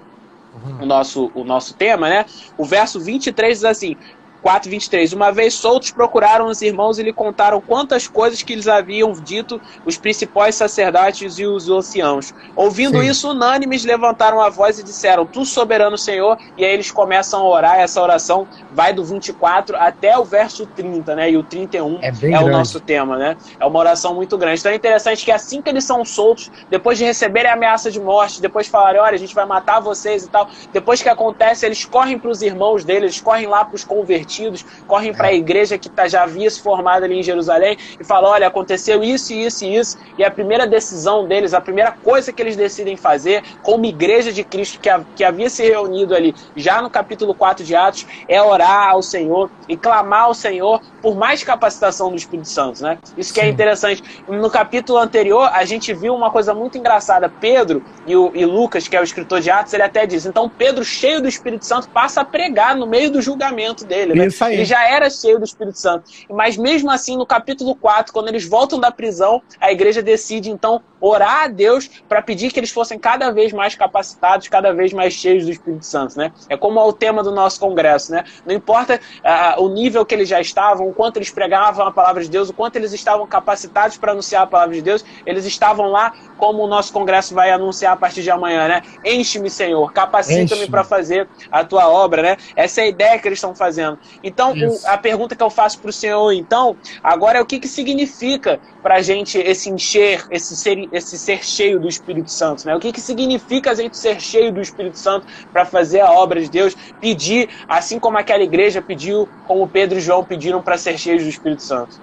o nosso, o nosso tema, né? O verso 23 diz assim: 4:23 Uma vez soltos procuraram os irmãos e lhe contaram quantas coisas que lhes haviam dito os principais sacerdotes e os anciãos. Ouvindo Sim. isso, unânimes levantaram a voz e disseram: Tu soberano Senhor, e aí eles começam a orar, essa oração vai do 24 até o verso 30, né? E o 31 é, é o nosso tema, né? É uma oração muito grande. Então é interessante que assim que eles são soltos, depois de receberem a ameaça de morte, depois de falarem, olha, a gente vai matar vocês e tal, depois que acontece, eles correm para os irmãos deles, eles correm lá para os convertidos convertidos, correm para a igreja que tá, já havia se formado ali em Jerusalém e falam: olha, aconteceu isso, isso e isso. E a primeira decisão deles, a primeira coisa que eles decidem fazer, como igreja de Cristo que, que havia se reunido ali já no capítulo 4 de Atos, é orar ao Senhor e clamar ao Senhor por mais capacitação do Espírito Santo, né? Isso que é é interessante. No capítulo anterior, a gente viu uma coisa muito engraçada. Pedro e, o, e Lucas, que é o escritor de Atos, ele até diz: então Pedro, cheio do Espírito Santo, passa a pregar no meio do julgamento dele. Né? Isso aí. Ele já era cheio do Espírito Santo. Mas mesmo assim, no capítulo 4, quando eles voltam da prisão, a igreja decide então orar a Deus para pedir que eles fossem cada vez mais capacitados, cada vez mais cheios do Espírito Santo, né? É como é o tema do nosso congresso, né? Não importa uh, o nível que eles já estavam, o quanto eles pregavam a palavra de Deus, o quanto eles estavam capacitados para anunciar a palavra de Deus, eles estavam lá como o nosso congresso vai anunciar a partir de amanhã, né? Enche-me, Senhor, capacita-me para fazer a tua obra, né? Essa é a ideia que eles estão fazendo. Então, o, a pergunta que eu faço para o Senhor, então, agora é o que, que significa para a gente esse encher, esse ser, esse ser cheio do Espírito Santo, né? O que, que significa a gente ser cheio do Espírito Santo para fazer a obra de Deus, pedir, assim como aquela igreja pediu, como Pedro e João pediram para ser cheios do Espírito Santo?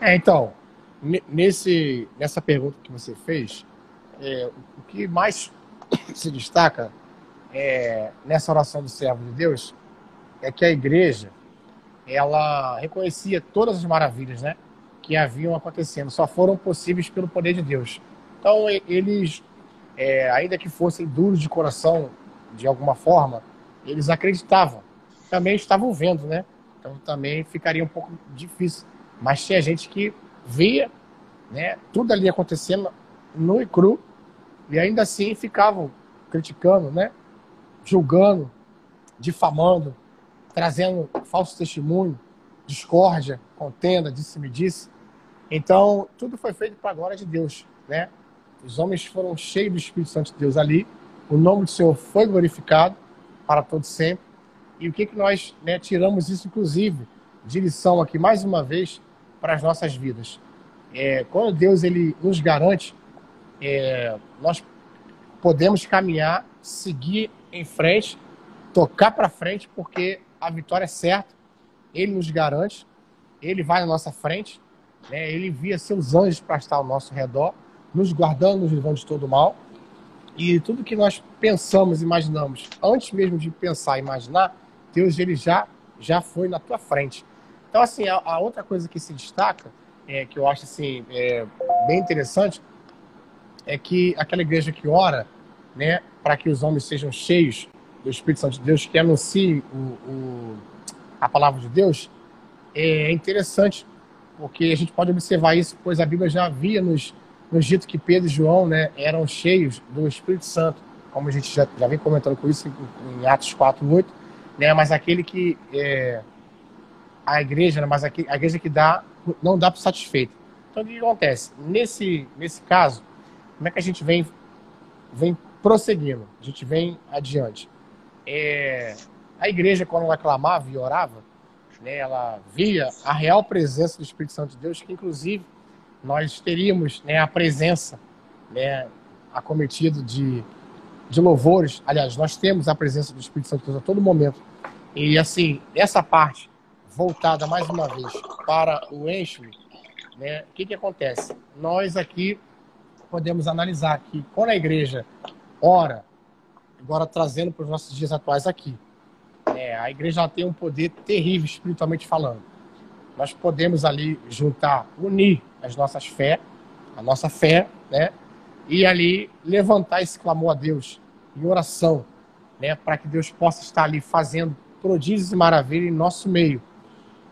É, então, nesse, nessa pergunta que você fez, é, o que mais *coughs* se destaca é, nessa oração do servo de Deus é que a igreja ela reconhecia todas as maravilhas, né? Que haviam acontecendo, só foram possíveis pelo poder de Deus. Então, eles, é, ainda que fossem duros de coração, de alguma forma, eles acreditavam. Também estavam vendo, né? Então, também ficaria um pouco difícil. Mas tinha gente que via, né? Tudo ali acontecendo nu e cru, e ainda assim ficavam criticando, né? Julgando, difamando, trazendo falso testemunho, discórdia, contenda, disse-me disse. Então, tudo foi feito para a glória de Deus, né? Os homens foram cheios do Espírito Santo de Deus ali, o nome do Senhor foi glorificado para todo sempre. E o que, que nós né, tiramos isso, inclusive, de lição aqui, mais uma vez, para as nossas vidas? É, quando Deus ele nos garante, é, nós podemos caminhar, seguir em frente, tocar para frente, porque a vitória é certa. Ele nos garante, ele vai na nossa frente, né? ele envia seus anjos para estar ao nosso redor, nos guardando, nos livrando de todo mal. E tudo que nós pensamos, imaginamos, antes mesmo de pensar e imaginar, Deus ele já, já foi na tua frente. Então, assim, a, a outra coisa que se destaca, é, que eu acho assim, é, bem interessante, é que aquela igreja que ora, né, para que os homens sejam cheios do Espírito Santo de Deus, que anunciem o, o, a palavra de Deus, é interessante, porque a gente pode observar isso, pois a Bíblia já havia nos, nos dito que Pedro e João né, eram cheios do Espírito Santo, como a gente já, já vem comentando com isso em, em Atos 4, 8, né, mas aquele que é, a igreja, né, mas a, a igreja que dá, não dá para satisfeito. Então o que acontece? Nesse, nesse caso, como é que a gente vem, vem prosseguindo? A gente vem adiante. É, a igreja, quando ela clamava e orava, né, ela via a real presença do Espírito Santo de Deus, que inclusive nós teríamos né, a presença né, acometido de, de louvores. Aliás, nós temos a presença do Espírito Santo de Deus a todo momento. E assim, essa parte voltada mais uma vez para o enxme, né, o que, que acontece? Nós aqui podemos analisar que quando a igreja ora, agora trazendo para os nossos dias atuais aqui. É, a igreja tem um poder terrível espiritualmente falando. Nós podemos ali juntar, unir as nossas fé, a nossa fé, né? E ali levantar esse clamor a Deus em oração, né? Para que Deus possa estar ali fazendo prodígios e maravilhas em nosso meio,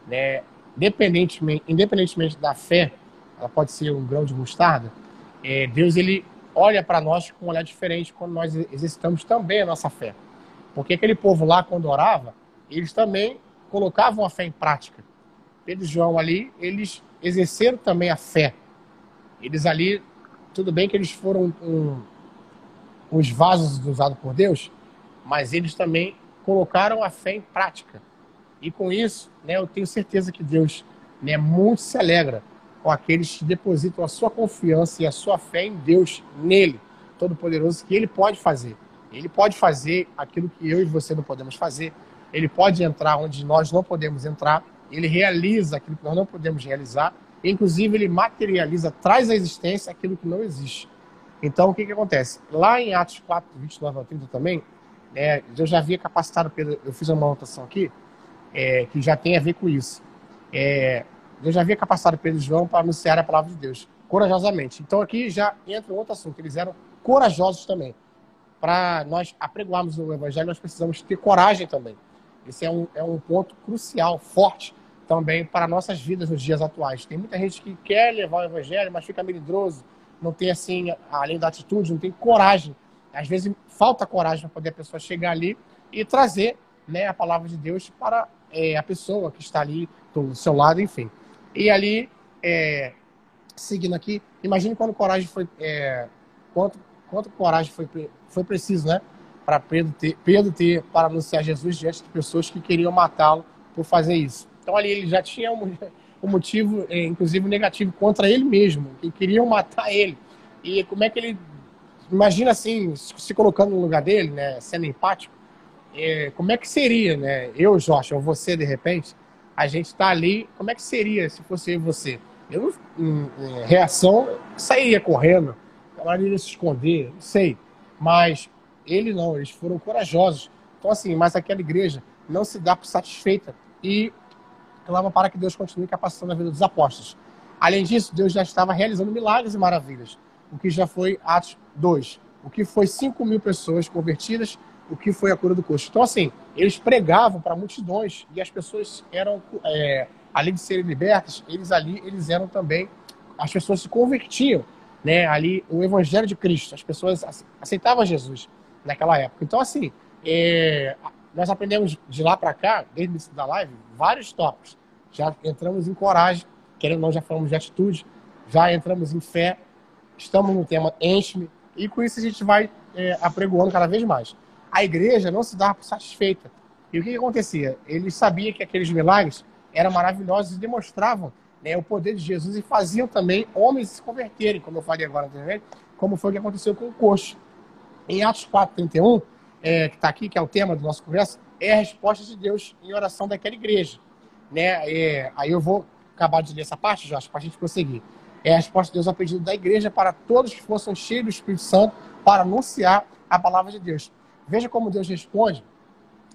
né? Independentemente, independentemente da fé, ela pode ser um grão de mostarda. É, Deus ele olha para nós com um olhar diferente quando nós exercitamos também a nossa fé. Porque aquele povo lá, quando orava, eles também colocavam a fé em prática. Pedro e João ali, eles exerceram também a fé. Eles ali, tudo bem que eles foram um, os vasos usados por Deus, mas eles também colocaram a fé em prática. E com isso, né, eu tenho certeza que Deus né, muito se alegra com aqueles que depositam a sua confiança e a sua fé em Deus, nele, Todo-Poderoso, que ele pode fazer. Ele pode fazer aquilo que eu e você não podemos fazer. Ele pode entrar onde nós não podemos entrar. Ele realiza aquilo que nós não podemos realizar. Inclusive, ele materializa, traz à existência aquilo que não existe. Então, o que, que acontece? Lá em Atos 4, 29 a 30 também, é, eu já havia capacitado Pedro, eu fiz uma anotação aqui, é, que já tem a ver com isso. É, Deus já havia capacitado Pedro e João para anunciar a palavra de Deus, corajosamente. Então aqui já entra um outro assunto, eles eram corajosos também. Para nós apregoarmos o evangelho, nós precisamos ter coragem também. Esse é um, é um ponto crucial, forte também para nossas vidas nos dias atuais. Tem muita gente que quer levar o evangelho, mas fica melindroso, não tem assim, além da atitude, não tem coragem. Às vezes falta coragem para poder a pessoa chegar ali e trazer né, a palavra de Deus para é, a pessoa que está ali do seu lado, enfim. E ali, é, seguindo aqui, imagine quando coragem foi. É, quanto, quanto coragem foi, foi preciso, né? Para Pedro ter, Pedro ter para anunciar Jesus diante de pessoas que queriam matá-lo por fazer isso. Então ali ele já tinha um, *laughs* um motivo, é, inclusive negativo, contra ele mesmo, que queriam matar ele. E como é que ele. Imagina assim, se colocando no lugar dele, né? Sendo empático. É, como é que seria, né? Eu, Jorge, ou você, de repente, a gente está ali, como é que seria se fosse você? Eu, em, em reação, sairia correndo, iria se esconder, não sei. Mas ele não, eles foram corajosos. Então, assim, mas aquela igreja não se dá por satisfeita. E clama para que Deus continue capacitando a vida dos apóstolos. Além disso, Deus já estava realizando milagres e maravilhas, o que já foi Atos 2, o que foi 5 mil pessoas convertidas, o que foi a cura do coxo. Então, assim, eles pregavam para multidões e as pessoas eram, é, além de serem libertas, eles ali, eles eram também, as pessoas se convertiam, né, ali, o evangelho de Cristo, as pessoas aceitavam Jesus naquela época. Então, assim, é, nós aprendemos de lá para cá, desde o início da live, vários tópicos. Já entramos em coragem, querendo ou não, já falamos de atitude, já entramos em fé, estamos no tema enche-me, e com isso a gente vai é, apregoando cada vez mais. A igreja não se dava satisfeita. E o que, que acontecia? Eles sabiam que aqueles milagres eram maravilhosos e demonstravam né, o poder de Jesus e faziam também homens se converterem, como eu falei agora anteriormente, como foi o que aconteceu com o coxo. Em Atos 4,31, é, que está aqui, que é o tema do nosso congresso, é a resposta de Deus em oração daquela igreja. Né? É, aí eu vou acabar de ler essa parte, Jorge, para a gente prosseguir. É a resposta de Deus ao pedido da igreja para todos que fossem cheios do Espírito Santo para anunciar a palavra de Deus. Veja como Deus responde.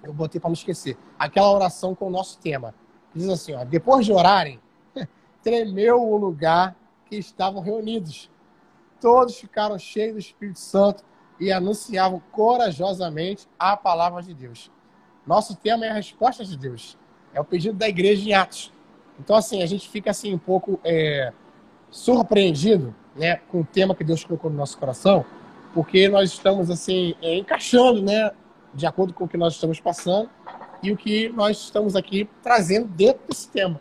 Eu botei para não esquecer. Aquela oração com o nosso tema. Diz assim: ó, depois de orarem, *laughs* tremeu o lugar que estavam reunidos. Todos ficaram cheios do Espírito Santo e anunciavam corajosamente a palavra de Deus. Nosso tema é a resposta de Deus. É o pedido da igreja em Atos. Então, assim, a gente fica assim um pouco é, surpreendido né, com o tema que Deus colocou no nosso coração, porque nós estamos assim é, encaixando, né, de acordo com o que nós estamos passando e o que nós estamos aqui trazendo dentro desse tema.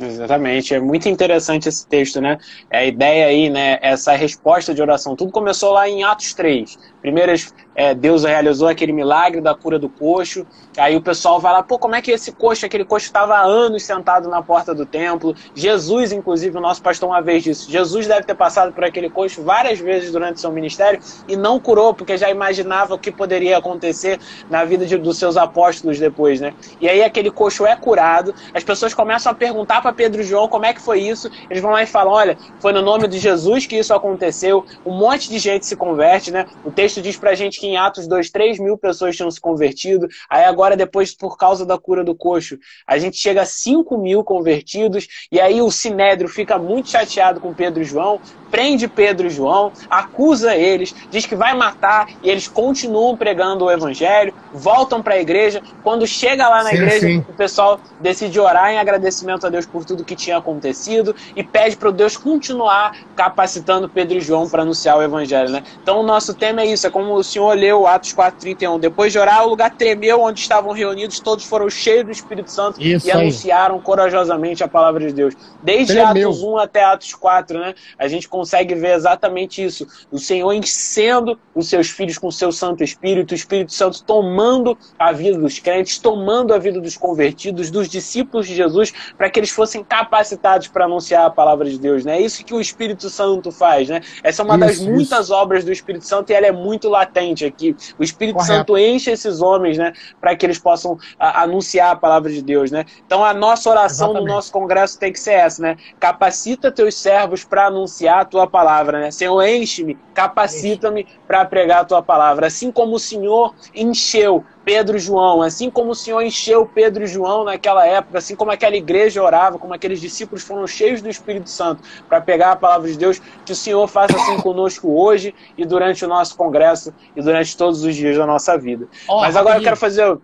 Exatamente, é muito interessante esse texto, né? É a ideia aí, né? Essa resposta de oração. Tudo começou lá em Atos 3. Primeiras é, Deus realizou aquele milagre da cura do coxo. Aí o pessoal vai lá, pô, como é que esse coxo, aquele coxo estava há anos sentado na porta do templo. Jesus, inclusive, o nosso pastor uma vez disse, Jesus deve ter passado por aquele coxo várias vezes durante seu ministério e não curou, porque já imaginava o que poderia acontecer na vida de, dos seus apóstolos depois, né? E aí aquele coxo é curado, as pessoas começam a perguntar para Pedro e João como é que foi isso. Eles vão lá e falam, olha, foi no nome de Jesus que isso aconteceu. Um monte de gente se converte, né? O texto diz pra gente que em Atos 2, 3 mil pessoas tinham se convertido. Aí agora, depois, por causa da cura do coxo, a gente chega a 5 mil convertidos. E aí o Sinédrio fica muito chateado com Pedro e João, prende Pedro e João, acusa eles, diz que vai matar, e eles continuam pregando o evangelho, voltam para a igreja. Quando chega lá na sim, igreja, sim. o pessoal decide orar em agradecimento a Deus por tudo que tinha acontecido e pede para Deus continuar capacitando Pedro e João para anunciar o evangelho. Né? Então o nosso tema é isso, é como o Senhor leu Atos 4,31. Depois de orar, o lugar tremeu onde estavam reunidos, todos foram cheios do Espírito Santo isso e aí. anunciaram corajosamente a palavra de Deus. Desde tremeu. Atos 1 até Atos 4, né? A gente consegue ver exatamente isso. O Senhor enchendo os seus filhos com o seu Santo Espírito, o Espírito Santo tomando a vida dos crentes, tomando a vida dos convertidos, dos discípulos de Jesus, para que eles fossem capacitados para anunciar a palavra de Deus. Né? É isso que o Espírito Santo faz. Né? Essa é uma isso, das muitas isso. obras do Espírito Santo e ela é muito latente aqui. O Espírito Correto. Santo enche esses homens né, para que eles possam a, anunciar a palavra de Deus. Né? Então a nossa oração exatamente. no nosso congresso tem que ser essa. Né? Capacita teus servos para anunciar tua palavra, né? Senhor, enche-me, capacita-me para pregar a tua palavra. Assim como o Senhor encheu Pedro e João, assim como o Senhor encheu Pedro e João naquela época, assim como aquela igreja orava, como aqueles discípulos foram cheios do Espírito Santo para pegar a palavra de Deus, que o Senhor faça assim conosco hoje e durante o nosso congresso e durante todos os dias da nossa vida. Oh, Mas agora eu quero fazer.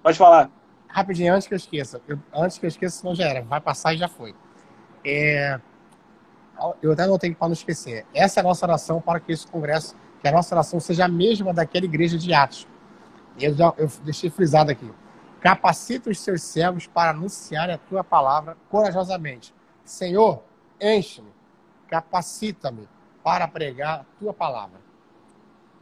Pode falar. Rapidinho, antes que eu esqueça. Eu, antes que eu esqueça, senão já era. Vai passar e já foi. É, eu até anotei para não esquecer. Essa é a nossa oração para que esse congresso, que a nossa oração seja a mesma daquela igreja de Atos. Eu, já, eu deixei frisado aqui. Capacita os seus servos para anunciar a tua palavra corajosamente. Senhor, enche-me, capacita-me para pregar a tua palavra.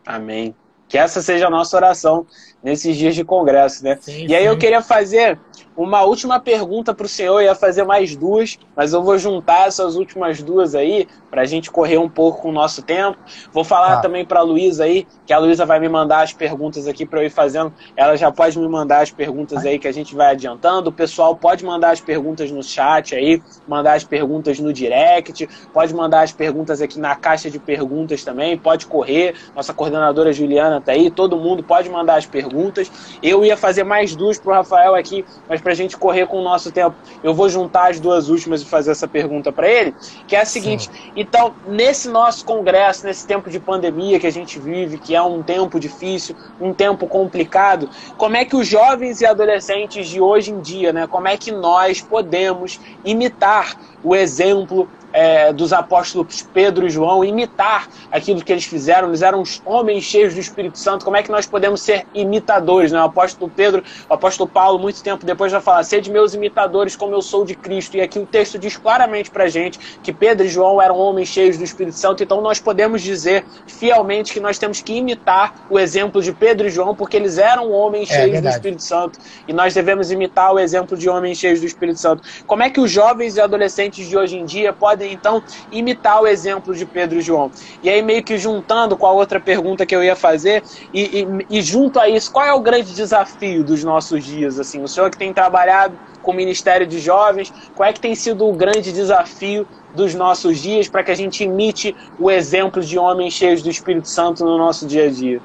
Amém. Que essa seja a nossa oração nesses dias de congresso, né? Sim, e aí sim. eu queria fazer uma última pergunta para o senhor, eu ia fazer mais duas, mas eu vou juntar essas últimas duas aí, para a gente correr um pouco com o nosso tempo. Vou falar ah. também para a Luísa aí, que a Luísa vai me mandar as perguntas aqui para eu ir fazendo. Ela já pode me mandar as perguntas aí que a gente vai adiantando. O pessoal pode mandar as perguntas no chat aí, mandar as perguntas no direct, pode mandar as perguntas aqui na caixa de perguntas também, pode correr. Nossa coordenadora Juliana tá aí, todo mundo pode mandar as perguntas. Eu ia fazer mais duas pro Rafael aqui, mas pra gente correr com o nosso tempo, eu vou juntar as duas últimas e fazer essa pergunta para ele, que é a seguinte: Sim. então, nesse nosso congresso, nesse tempo de pandemia que a gente vive, que é um tempo difícil, um tempo complicado, como é que os jovens e adolescentes de hoje em dia, né, como é que nós podemos imitar o exemplo é, dos apóstolos Pedro e João, imitar aquilo que eles fizeram. Eles eram homens cheios do Espírito Santo. Como é que nós podemos ser imitadores? Né? O apóstolo Pedro, o apóstolo Paulo, muito tempo depois vai falar: sede meus imitadores, como eu sou de Cristo. E aqui o texto diz claramente para gente que Pedro e João eram homens cheios do Espírito Santo. Então nós podemos dizer fielmente que nós temos que imitar o exemplo de Pedro e João, porque eles eram homens é, cheios do Espírito Santo. E nós devemos imitar o exemplo de homens cheios do Espírito Santo. Como é que os jovens e adolescentes de hoje em dia podem então imitar o exemplo de Pedro e João. E aí, meio que juntando com a outra pergunta que eu ia fazer, e, e, e junto a isso, qual é o grande desafio dos nossos dias? Assim, o senhor que tem trabalhado com o Ministério de Jovens, qual é que tem sido o grande desafio dos nossos dias para que a gente imite o exemplo de homens cheios do Espírito Santo no nosso dia a dia?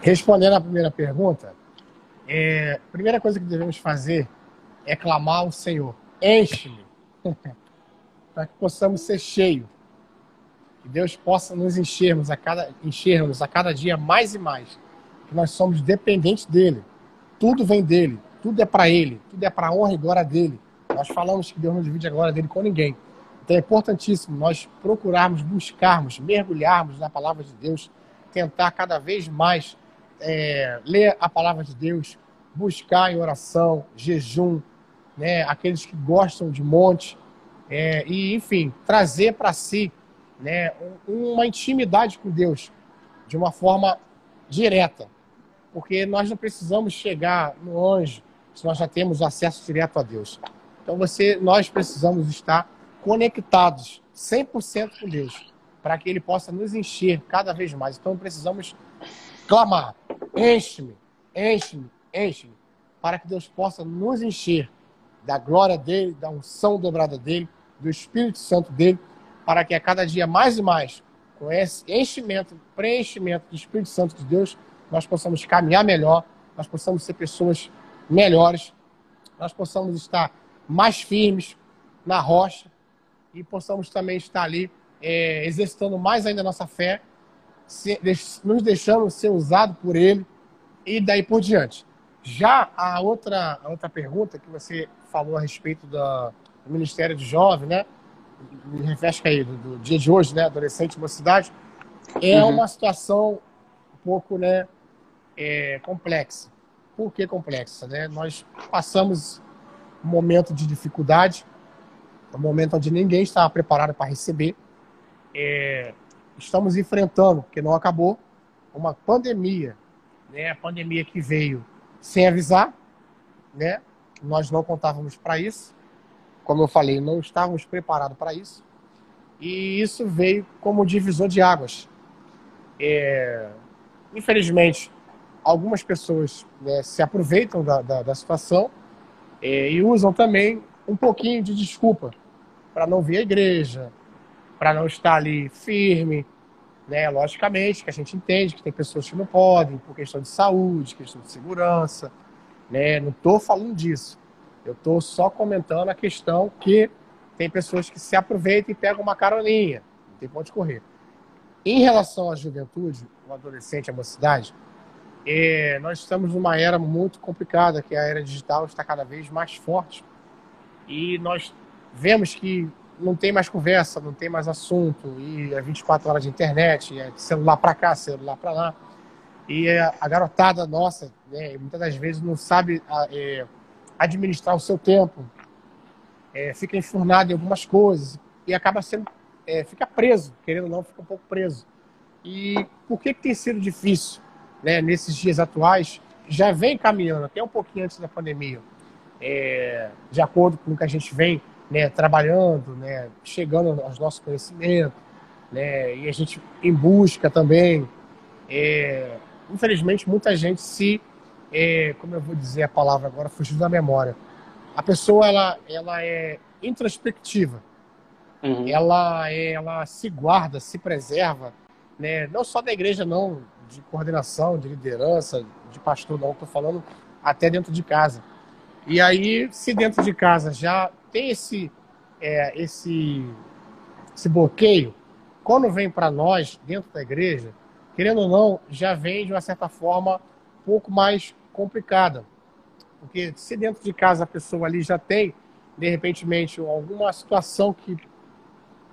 Respondendo à primeira pergunta, é, a primeira coisa que devemos fazer é clamar ao Senhor: enche-me. *laughs* para que possamos ser cheios. Que Deus possa nos enchermos a cada, enchermos a cada dia mais e mais. Que nós somos dependentes dele. Tudo vem dele, tudo é para ele, tudo é para a honra e glória dele. Nós falamos que Deus não divide a glória dele com ninguém. Então é importantíssimo nós procurarmos, buscarmos, mergulharmos na palavra de Deus, tentar cada vez mais é, ler a palavra de Deus, buscar em oração, jejum, né? aqueles que gostam de monte, é, e, enfim, trazer para si né, uma intimidade com Deus de uma forma direta. Porque nós não precisamos chegar no anjo se nós já temos acesso direto a Deus. Então, você, nós precisamos estar conectados 100% com Deus, para que Ele possa nos encher cada vez mais. Então, precisamos clamar: enche-me, enche-me, enche-me, para que Deus possa nos encher da glória dele, da unção dobrada dele, do Espírito Santo dele, para que a cada dia mais e mais, com esse enchimento, preenchimento do Espírito Santo de Deus, nós possamos caminhar melhor, nós possamos ser pessoas melhores, nós possamos estar mais firmes na rocha e possamos também estar ali é, exercitando mais ainda a nossa fé, se, nos deixando ser usado por Ele e daí por diante. Já a outra, a outra pergunta que você falou a respeito da, do Ministério de Jovem, né? Me refresca aí, do, do, dia de hoje, né? Adolescente, mocidade. É uhum. uma situação um pouco, né? É, complexa. Por que complexa, né? Nós passamos um momento de dificuldade, um momento onde ninguém estava preparado para receber. É, estamos enfrentando, porque não acabou, uma pandemia, né? A pandemia que veio sem avisar, né? Nós não contávamos para isso. Como eu falei, não estávamos preparados para isso. E isso veio como divisor de águas. É... Infelizmente, algumas pessoas né, se aproveitam da, da, da situação é, e usam também um pouquinho de desculpa para não vir à igreja, para não estar ali firme, né? Logicamente que a gente entende que tem pessoas que não podem por questão de saúde, questão de segurança, né? Não estou falando disso. Eu estou só comentando a questão que tem pessoas que se aproveitam e pegam uma caroninha. Não tem ponto de correr. Em relação à juventude, o adolescente, a mocidade, é, nós estamos numa era muito complicada, que é a era digital está cada vez mais forte. E nós vemos que não tem mais conversa, não tem mais assunto, e é 24 horas de internet, é celular para cá, celular para lá. E a garotada nossa, né, muitas das vezes não sabe é, administrar o seu tempo, é, fica enfurnado em algumas coisas e acaba sendo, é, fica preso, querendo ou não, fica um pouco preso. E por que, que tem sido difícil, né, nesses dias atuais? Já vem caminhando, até um pouquinho antes da pandemia, é, de acordo com o que a gente vem né, trabalhando, né, chegando aos nossos conhecimentos, né, e a gente em busca também. É, infelizmente, muita gente se é, como eu vou dizer a palavra agora, fugindo da memória. A pessoa, ela, ela é introspectiva. Uhum. Ela, ela se guarda, se preserva, né? não só da igreja, não, de coordenação, de liderança, de pastor, não estou falando até dentro de casa. E aí, se dentro de casa já tem esse, é, esse, esse bloqueio, quando vem para nós, dentro da igreja, querendo ou não, já vem de uma certa forma um pouco mais complicada. Porque se dentro de casa a pessoa ali já tem, de repente, alguma situação que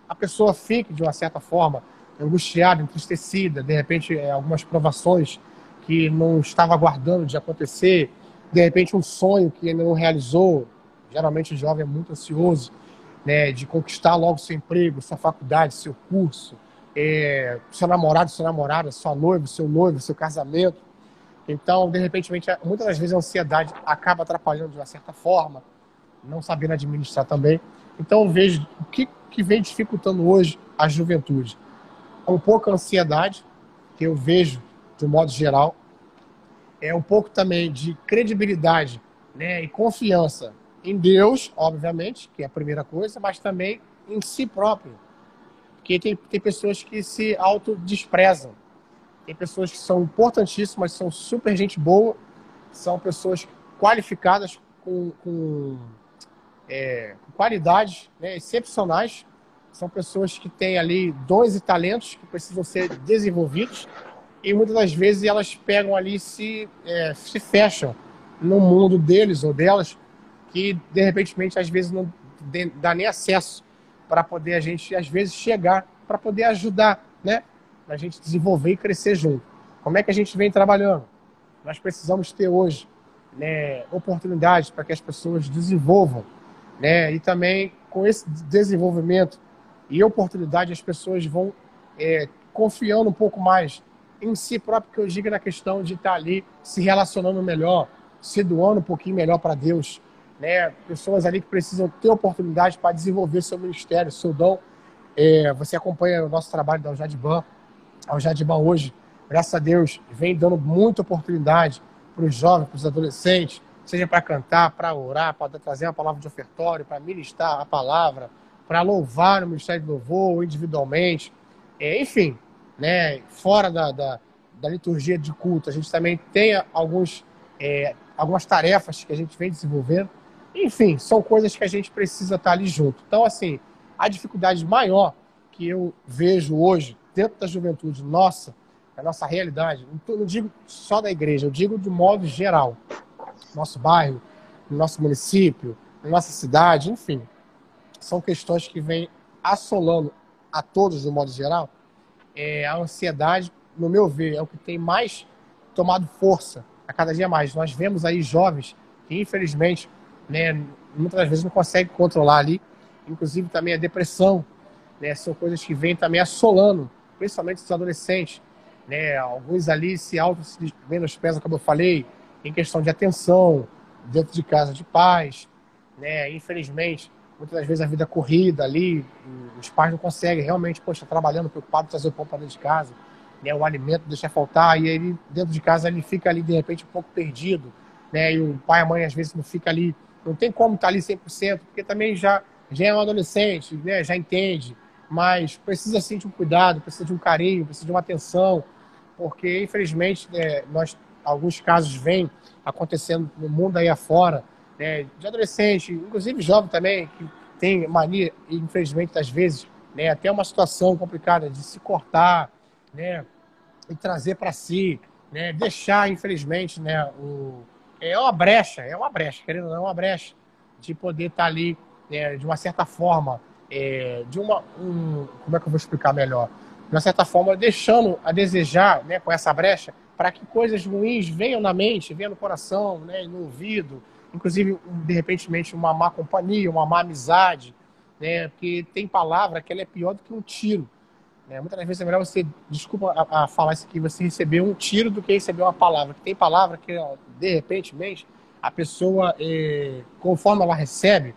a pessoa fique, de uma certa forma, angustiada, entristecida, de repente, é, algumas provações que não estava aguardando de acontecer, de repente, um sonho que ainda não realizou. Geralmente, o jovem é muito ansioso né, de conquistar logo seu emprego, sua faculdade, seu curso, é, seu namorado, sua namorada, sua noiva, seu noivo, seu casamento. Então, de repente, muitas das vezes a ansiedade acaba atrapalhando de uma certa forma, não sabendo administrar também. Então, eu vejo o que, que vem dificultando hoje a juventude. Um pouco a ansiedade, que eu vejo de um modo geral, é um pouco também de credibilidade né, e confiança em Deus, obviamente, que é a primeira coisa, mas também em si próprio. Porque tem, tem pessoas que se autodesprezam. Tem pessoas que são importantíssimas, são super gente boa, são pessoas qualificadas com, com, é, com qualidades né, excepcionais, são pessoas que têm ali dons e talentos que precisam ser desenvolvidos e muitas das vezes elas pegam ali se é, se fecham no mundo deles ou delas que de repente às vezes não dá nem acesso para poder a gente às vezes chegar para poder ajudar, né? A gente desenvolver e crescer junto. Como é que a gente vem trabalhando? Nós precisamos ter hoje né, oportunidades para que as pessoas desenvolvam, né? E também com esse desenvolvimento e oportunidade as pessoas vão é, confiando um pouco mais em si próprio, que eu digo na questão de estar ali se relacionando melhor, se doando um pouquinho melhor para Deus, né? Pessoas ali que precisam ter oportunidade para desenvolver seu ministério, seu dom. É, você acompanha o nosso trabalho da Jadiban. A Jadiban hoje, graças a Deus, vem dando muita oportunidade para os jovens, para os adolescentes, seja para cantar, para orar, para trazer uma palavra de ofertório, para ministrar a palavra, para louvar no Ministério de Louvor, individualmente. É, enfim, né, fora da, da, da, liturgia de culto, a gente também tem alguns, é, algumas tarefas que a gente vem desenvolvendo. Enfim, são coisas que a gente precisa estar ali junto. Então, assim, a dificuldade maior que eu vejo hoje dentro da juventude nossa, a nossa realidade, não digo só da igreja, eu digo de modo geral. Nosso bairro, no nosso município, nossa cidade, enfim, são questões que vêm assolando a todos de modo geral. É, a ansiedade, no meu ver, é o que tem mais tomado força a cada dia mais. Nós vemos aí jovens que, infelizmente, né, muitas vezes não conseguem controlar ali. Inclusive também a depressão, né, são coisas que vêm também assolando, principalmente os adolescentes. Né, alguns ali se auto se menosprezam, como eu falei, em questão de atenção, dentro de casa de pais, né, infelizmente muitas das vezes a vida corrida ali, os pais não conseguem realmente, poxa, trabalhando, preocupado trazer o pão para dentro de casa, né, o alimento deixa faltar, e ele, dentro de casa, ele fica ali, de repente, um pouco perdido, né, e o pai e a mãe, às vezes, não fica ali, não tem como estar tá ali 100%, porque também já, já é um adolescente, né, já entende, mas precisa, sim, de um cuidado, precisa de um carinho, precisa de uma atenção, porque, infelizmente, né, nós, alguns casos vêm acontecendo no mundo aí afora, né, de adolescente, inclusive jovem também, que tem mania, infelizmente, às vezes, né, até uma situação complicada de se cortar, né, e trazer para si, né, deixar, infelizmente, né, o, é uma brecha, é uma brecha, querendo ou não, é uma brecha de poder estar tá ali, né, de uma certa forma, é, de uma, um, como é que eu vou explicar melhor? De uma certa forma, deixando a desejar, né, com essa brecha, para que coisas ruins venham na mente, venham no coração, né, no ouvido, inclusive, de repente, uma má companhia, uma má amizade, né? Porque tem palavra que ela é pior do que um tiro. Né? Muitas vezes é melhor você, desculpa a, a, falar isso aqui, você receber um tiro do que receber uma palavra. Tem palavra que, de repente, a pessoa, é, conforme ela recebe,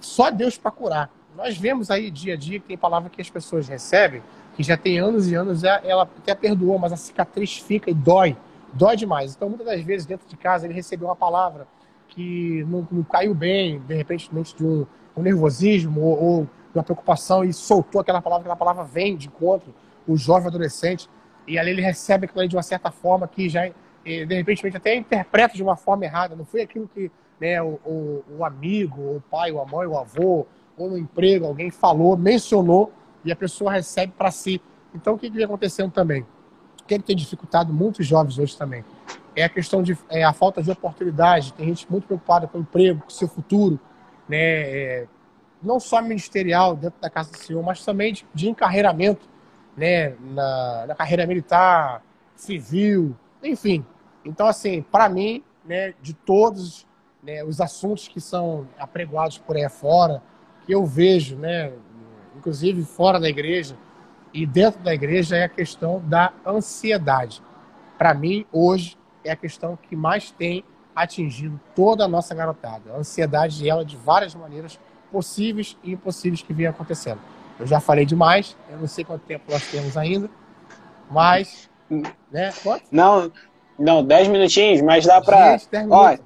só Deus para curar. Nós vemos aí dia a dia que tem palavra que as pessoas recebem, que já tem anos e anos, ela até perdoou, mas a cicatriz fica e dói, dói demais. Então, muitas das vezes, dentro de casa, ele recebeu uma palavra que não, não caiu bem, de repente, de um, um nervosismo ou, ou uma preocupação e soltou aquela palavra, aquela palavra vem de encontro, o jovem adolescente. e ali ele recebe aquilo ali de uma certa forma que já, de repente, até interpreta de uma forma errada. Não foi aquilo que né, o, o, o amigo, o pai, a mãe, o avô, ou no emprego, alguém falou, mencionou, e a pessoa recebe para si. Então, o que vem acontecendo também? O que tem dificultado muitos jovens hoje também? É a questão de é a falta de oportunidade. Tem gente muito preocupada com o emprego, com o seu futuro, né? É, não só ministerial dentro da casa do Senhor, mas também de, de encarreiramento, né? Na, na carreira militar, civil, enfim. Então, assim, para mim, né, de todos né, os assuntos que são apregoados por aí fora, que eu vejo, né, inclusive fora da igreja e dentro da igreja, é a questão da ansiedade. Para mim, hoje, é a questão que mais tem atingido toda a nossa garotada. A ansiedade ela de várias maneiras possíveis e impossíveis que vem acontecendo. Eu já falei demais, eu não sei quanto tempo nós temos ainda, mas, né? Quanto? Não, não, 10 minutinhos, mas dá para. Olha,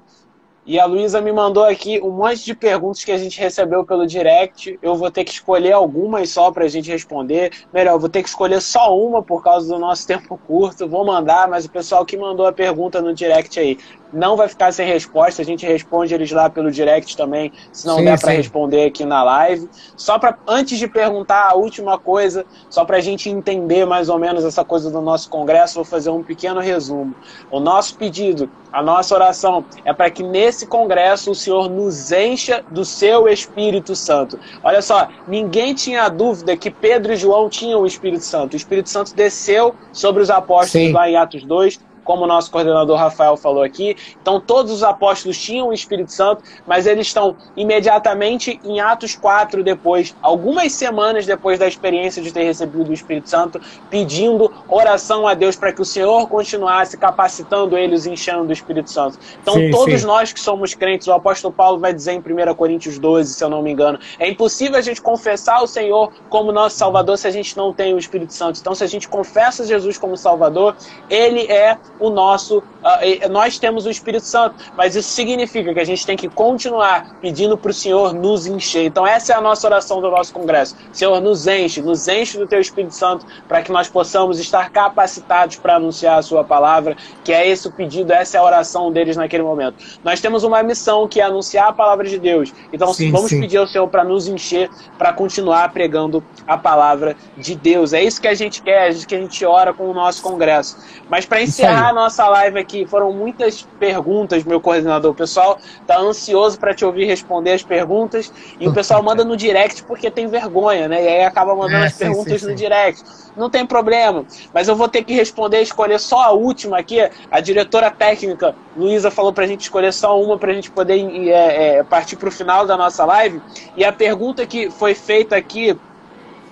e a Luísa me mandou aqui um monte de perguntas que a gente recebeu pelo direct. Eu vou ter que escolher algumas só para a gente responder. Melhor, vou ter que escolher só uma por causa do nosso tempo curto. Vou mandar, mas o pessoal que mandou a pergunta no direct aí não vai ficar sem resposta. A gente responde eles lá pelo direct também, se não sim, der para responder aqui na live. Só para antes de perguntar a última coisa, só para a gente entender mais ou menos essa coisa do nosso congresso, vou fazer um pequeno resumo. O nosso pedido, a nossa oração é para que nesse congresso o Senhor nos encha do seu Espírito Santo. Olha só, ninguém tinha dúvida que Pedro e João tinham o Espírito Santo. O Espírito Santo desceu sobre os apóstolos sim. lá em Atos 2 como o nosso coordenador Rafael falou aqui. Então, todos os apóstolos tinham o Espírito Santo, mas eles estão imediatamente em Atos 4 depois, algumas semanas depois da experiência de ter recebido o Espírito Santo, pedindo oração a Deus para que o Senhor continuasse capacitando eles, enchendo do Espírito Santo. Então, sim, todos sim. nós que somos crentes, o apóstolo Paulo vai dizer em 1 Coríntios 12, se eu não me engano, é impossível a gente confessar o Senhor como nosso Salvador se a gente não tem o Espírito Santo. Então, se a gente confessa Jesus como Salvador, ele é o nosso, uh, nós temos o Espírito Santo, mas isso significa que a gente tem que continuar pedindo para o Senhor nos encher. Então essa é a nossa oração do nosso congresso. Senhor, nos enche, nos enche do Teu Espírito Santo para que nós possamos estar capacitados para anunciar a Sua palavra, que é esse o pedido, essa é a oração deles naquele momento. Nós temos uma missão que é anunciar a palavra de Deus. Então sim, vamos sim. pedir ao Senhor para nos encher, para continuar pregando a palavra de Deus. É isso que a gente quer, é isso que a gente ora com o nosso congresso. Mas para encerrar a nossa live aqui. Foram muitas perguntas, meu coordenador. O pessoal tá ansioso para te ouvir responder as perguntas e o pessoal manda no direct porque tem vergonha, né? E aí acaba mandando é, as sim, perguntas sim, no sim. direct. Não tem problema, mas eu vou ter que responder, escolher só a última aqui. A diretora técnica, Luísa, falou para a gente escolher só uma para a gente poder é, é, partir para o final da nossa live. E a pergunta que foi feita aqui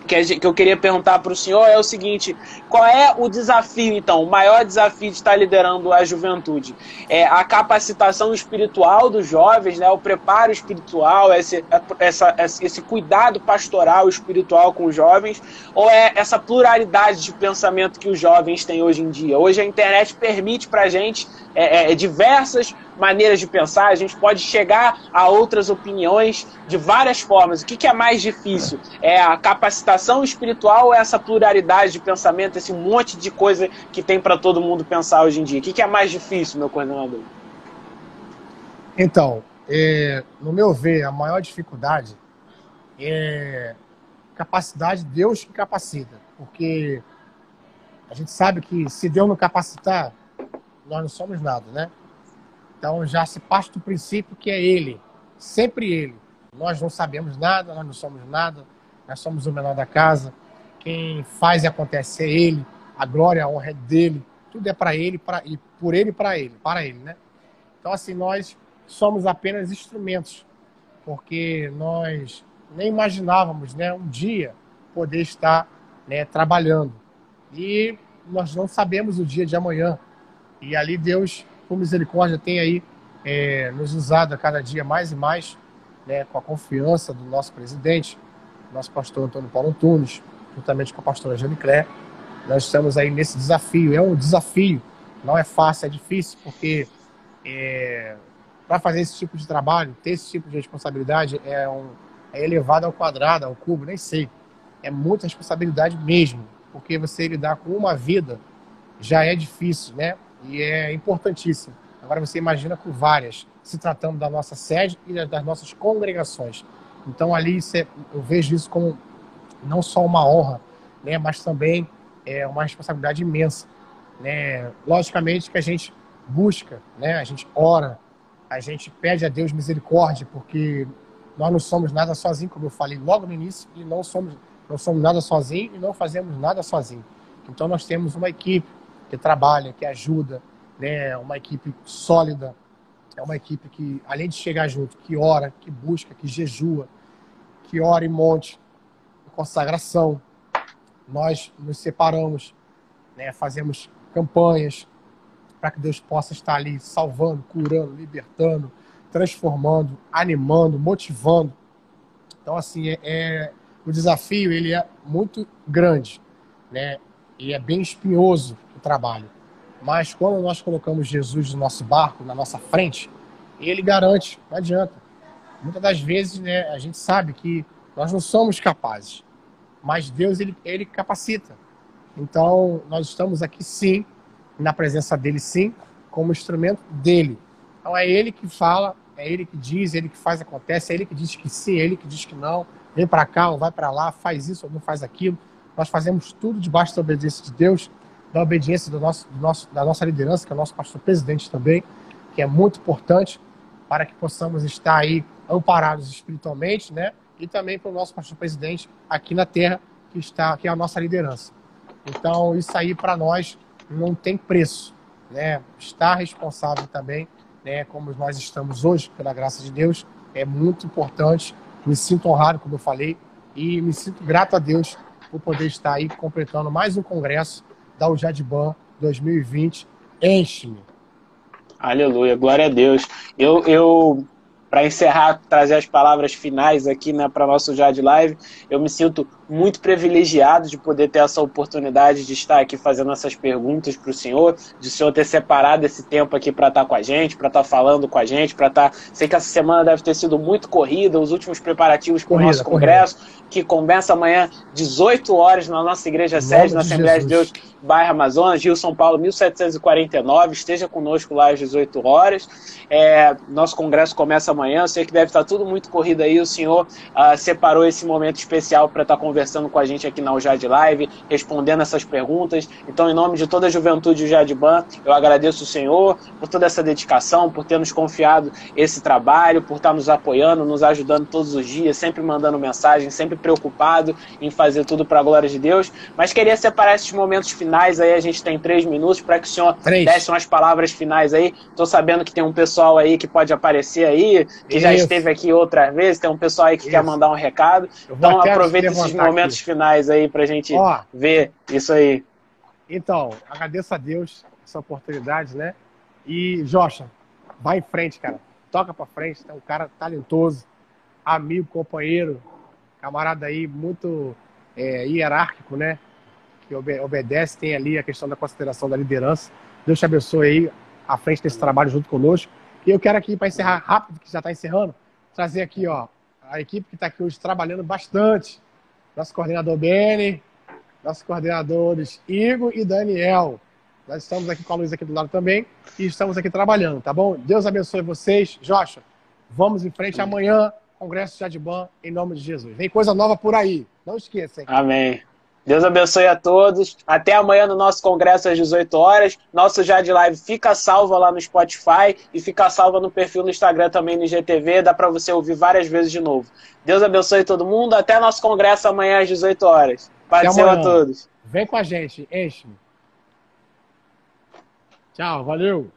que, eu queria perguntar para o senhor é o seguinte: qual é o desafio, então, o maior desafio de estar liderando a juventude? É a capacitação espiritual dos jovens, né, o preparo espiritual, esse, essa, esse cuidado pastoral espiritual com os jovens, ou é essa pluralidade de pensamento que os jovens têm hoje em dia? Hoje a internet permite para a gente é, é, diversas maneiras de pensar, a gente pode chegar a outras opiniões de várias formas. O que, que é mais difícil? É a capacitação espiritual ou essa pluralidade de pensamento, esse monte de coisa que tem para todo mundo pensar hoje em dia? O que, que é mais difícil, meu coordenador? Então, é, no meu ver, a maior dificuldade é capacidade de Deus que capacita. Porque a gente sabe que se Deus não capacitar, nós não somos nada, né? Então já se parte do princípio que é Ele, sempre Ele. Nós não sabemos nada, nós não somos nada, nós somos o menor da casa. Quem faz e acontece é Ele, a glória, a honra é dele, tudo é para Ele pra, e por Ele para Ele, para Ele, né? Então assim, nós somos apenas instrumentos, porque nós nem imaginávamos, né, um dia poder estar né, trabalhando. E nós não sabemos o dia de amanhã. E ali Deus por misericórdia, tem aí é, nos usado a cada dia mais e mais, né, com a confiança do nosso presidente, nosso pastor Antônio Paulo Antunes, juntamente com a pastora Janiclé. Nós estamos aí nesse desafio. É um desafio, não é fácil, é difícil, porque é, para fazer esse tipo de trabalho, ter esse tipo de responsabilidade é, um, é elevado ao quadrado, ao cubo, nem sei. É muita responsabilidade mesmo, porque você lidar com uma vida já é difícil, né? E é importantíssimo. Agora você imagina com várias, se tratando da nossa sede e das nossas congregações. Então ali eu vejo isso como não só uma honra, né, mas também é uma responsabilidade imensa, né? Logicamente que a gente busca, né? A gente ora, a gente pede a Deus misericórdia, porque nós não somos nada sozinhos, como eu falei logo no início, e não somos não somos nada sozinhos e não fazemos nada sozinhos. Então nós temos uma equipe que trabalha, que ajuda, né? Uma equipe sólida, é uma equipe que além de chegar junto, que ora, que busca, que jejua, que ora em monte, consagração. Nós nos separamos, né? Fazemos campanhas para que Deus possa estar ali salvando, curando, libertando, transformando, animando, motivando. Então assim é, é o desafio ele é muito grande, né? E é bem espinhoso o trabalho. Mas quando nós colocamos Jesus no nosso barco, na nossa frente, ele garante, não adianta. Muitas das vezes, né, a gente sabe que nós não somos capazes, mas Deus ele, ele capacita. Então, nós estamos aqui sim, na presença dele sim, como instrumento dele. Então é ele que fala, é ele que diz, é ele que faz acontece, é ele que diz que sim, é ele que diz que não vem para cá ou vai para lá, faz isso ou não faz aquilo. Nós fazemos tudo debaixo da obediência de Deus, da obediência do nosso, do nosso, da nossa liderança, que é o nosso pastor presidente também, que é muito importante para que possamos estar aí amparados espiritualmente, né? E também para o nosso pastor presidente aqui na terra, que está que é a nossa liderança. Então, isso aí para nós não tem preço, né? Estar responsável também, né, como nós estamos hoje, pela graça de Deus, é muito importante me sinto honrado, como eu falei, e me sinto grato a Deus por poder estar aí completando mais um congresso da Ujadiban 2020. Enche-me. Aleluia, glória a Deus. Eu, eu para encerrar, trazer as palavras finais aqui né, para nosso Jade Live, eu me sinto muito privilegiado de poder ter essa oportunidade de estar aqui fazendo essas perguntas para o senhor, de o senhor ter separado esse tempo aqui para estar com a gente, para estar falando com a gente, para estar. Sei que essa semana deve ter sido muito corrida, os últimos preparativos para o nosso congresso, corrida. que começa amanhã, 18 horas, na nossa igreja sede, na Assembleia de Deus, bairro Amazonas, Rio São Paulo, 1749. Esteja conosco lá às 18 horas. É, nosso congresso começa amanhã, sei que deve estar tudo muito corrido aí. O senhor uh, separou esse momento especial para estar conversando conversando com a gente aqui na UJAD Live, respondendo essas perguntas. Então, em nome de toda a juventude UJADBAN, eu agradeço o Senhor por toda essa dedicação, por ter nos confiado esse trabalho, por estar nos apoiando, nos ajudando todos os dias, sempre mandando mensagem, sempre preocupado em fazer tudo para a glória de Deus. Mas queria separar esses momentos finais aí, a gente tem três minutos para que o senhor três. desse umas palavras finais aí. Estou sabendo que tem um pessoal aí que pode aparecer aí, que Isso. já esteve aqui outras vezes, tem um pessoal aí que Isso. quer mandar um recado. Então aproveita esses momentos aqui. finais aí pra gente Ó, ver isso aí. Então, agradeço a Deus essa oportunidade, né? E, Jocha, vai em frente, cara. Toca pra frente, é um cara talentoso, amigo, companheiro, camarada aí muito é, hierárquico, né? Que obedece, tem ali a questão da consideração da liderança. Deus te abençoe aí à frente desse trabalho junto conosco. E eu quero aqui, para encerrar rápido, que já está encerrando, trazer aqui, ó, a equipe que está aqui hoje trabalhando bastante nosso coordenador Beni, nossos coordenadores Igor e Daniel. Nós estamos aqui com a Luiz aqui do lado também e estamos aqui trabalhando, tá bom? Deus abençoe vocês. Joshua, vamos em frente amanhã, Congresso de Jadban, em nome de Jesus. Vem coisa nova por aí. Não esqueçam. Amém. Deus abençoe a todos. Até amanhã no nosso congresso às 18 horas. Nosso Jade Live fica salvo lá no Spotify e fica salvo no perfil no Instagram também no IGTV. Dá para você ouvir várias vezes de novo. Deus abençoe todo mundo. Até nosso congresso amanhã às 18 horas. Paz a todos. Vem com a gente. Enche. Tchau, valeu.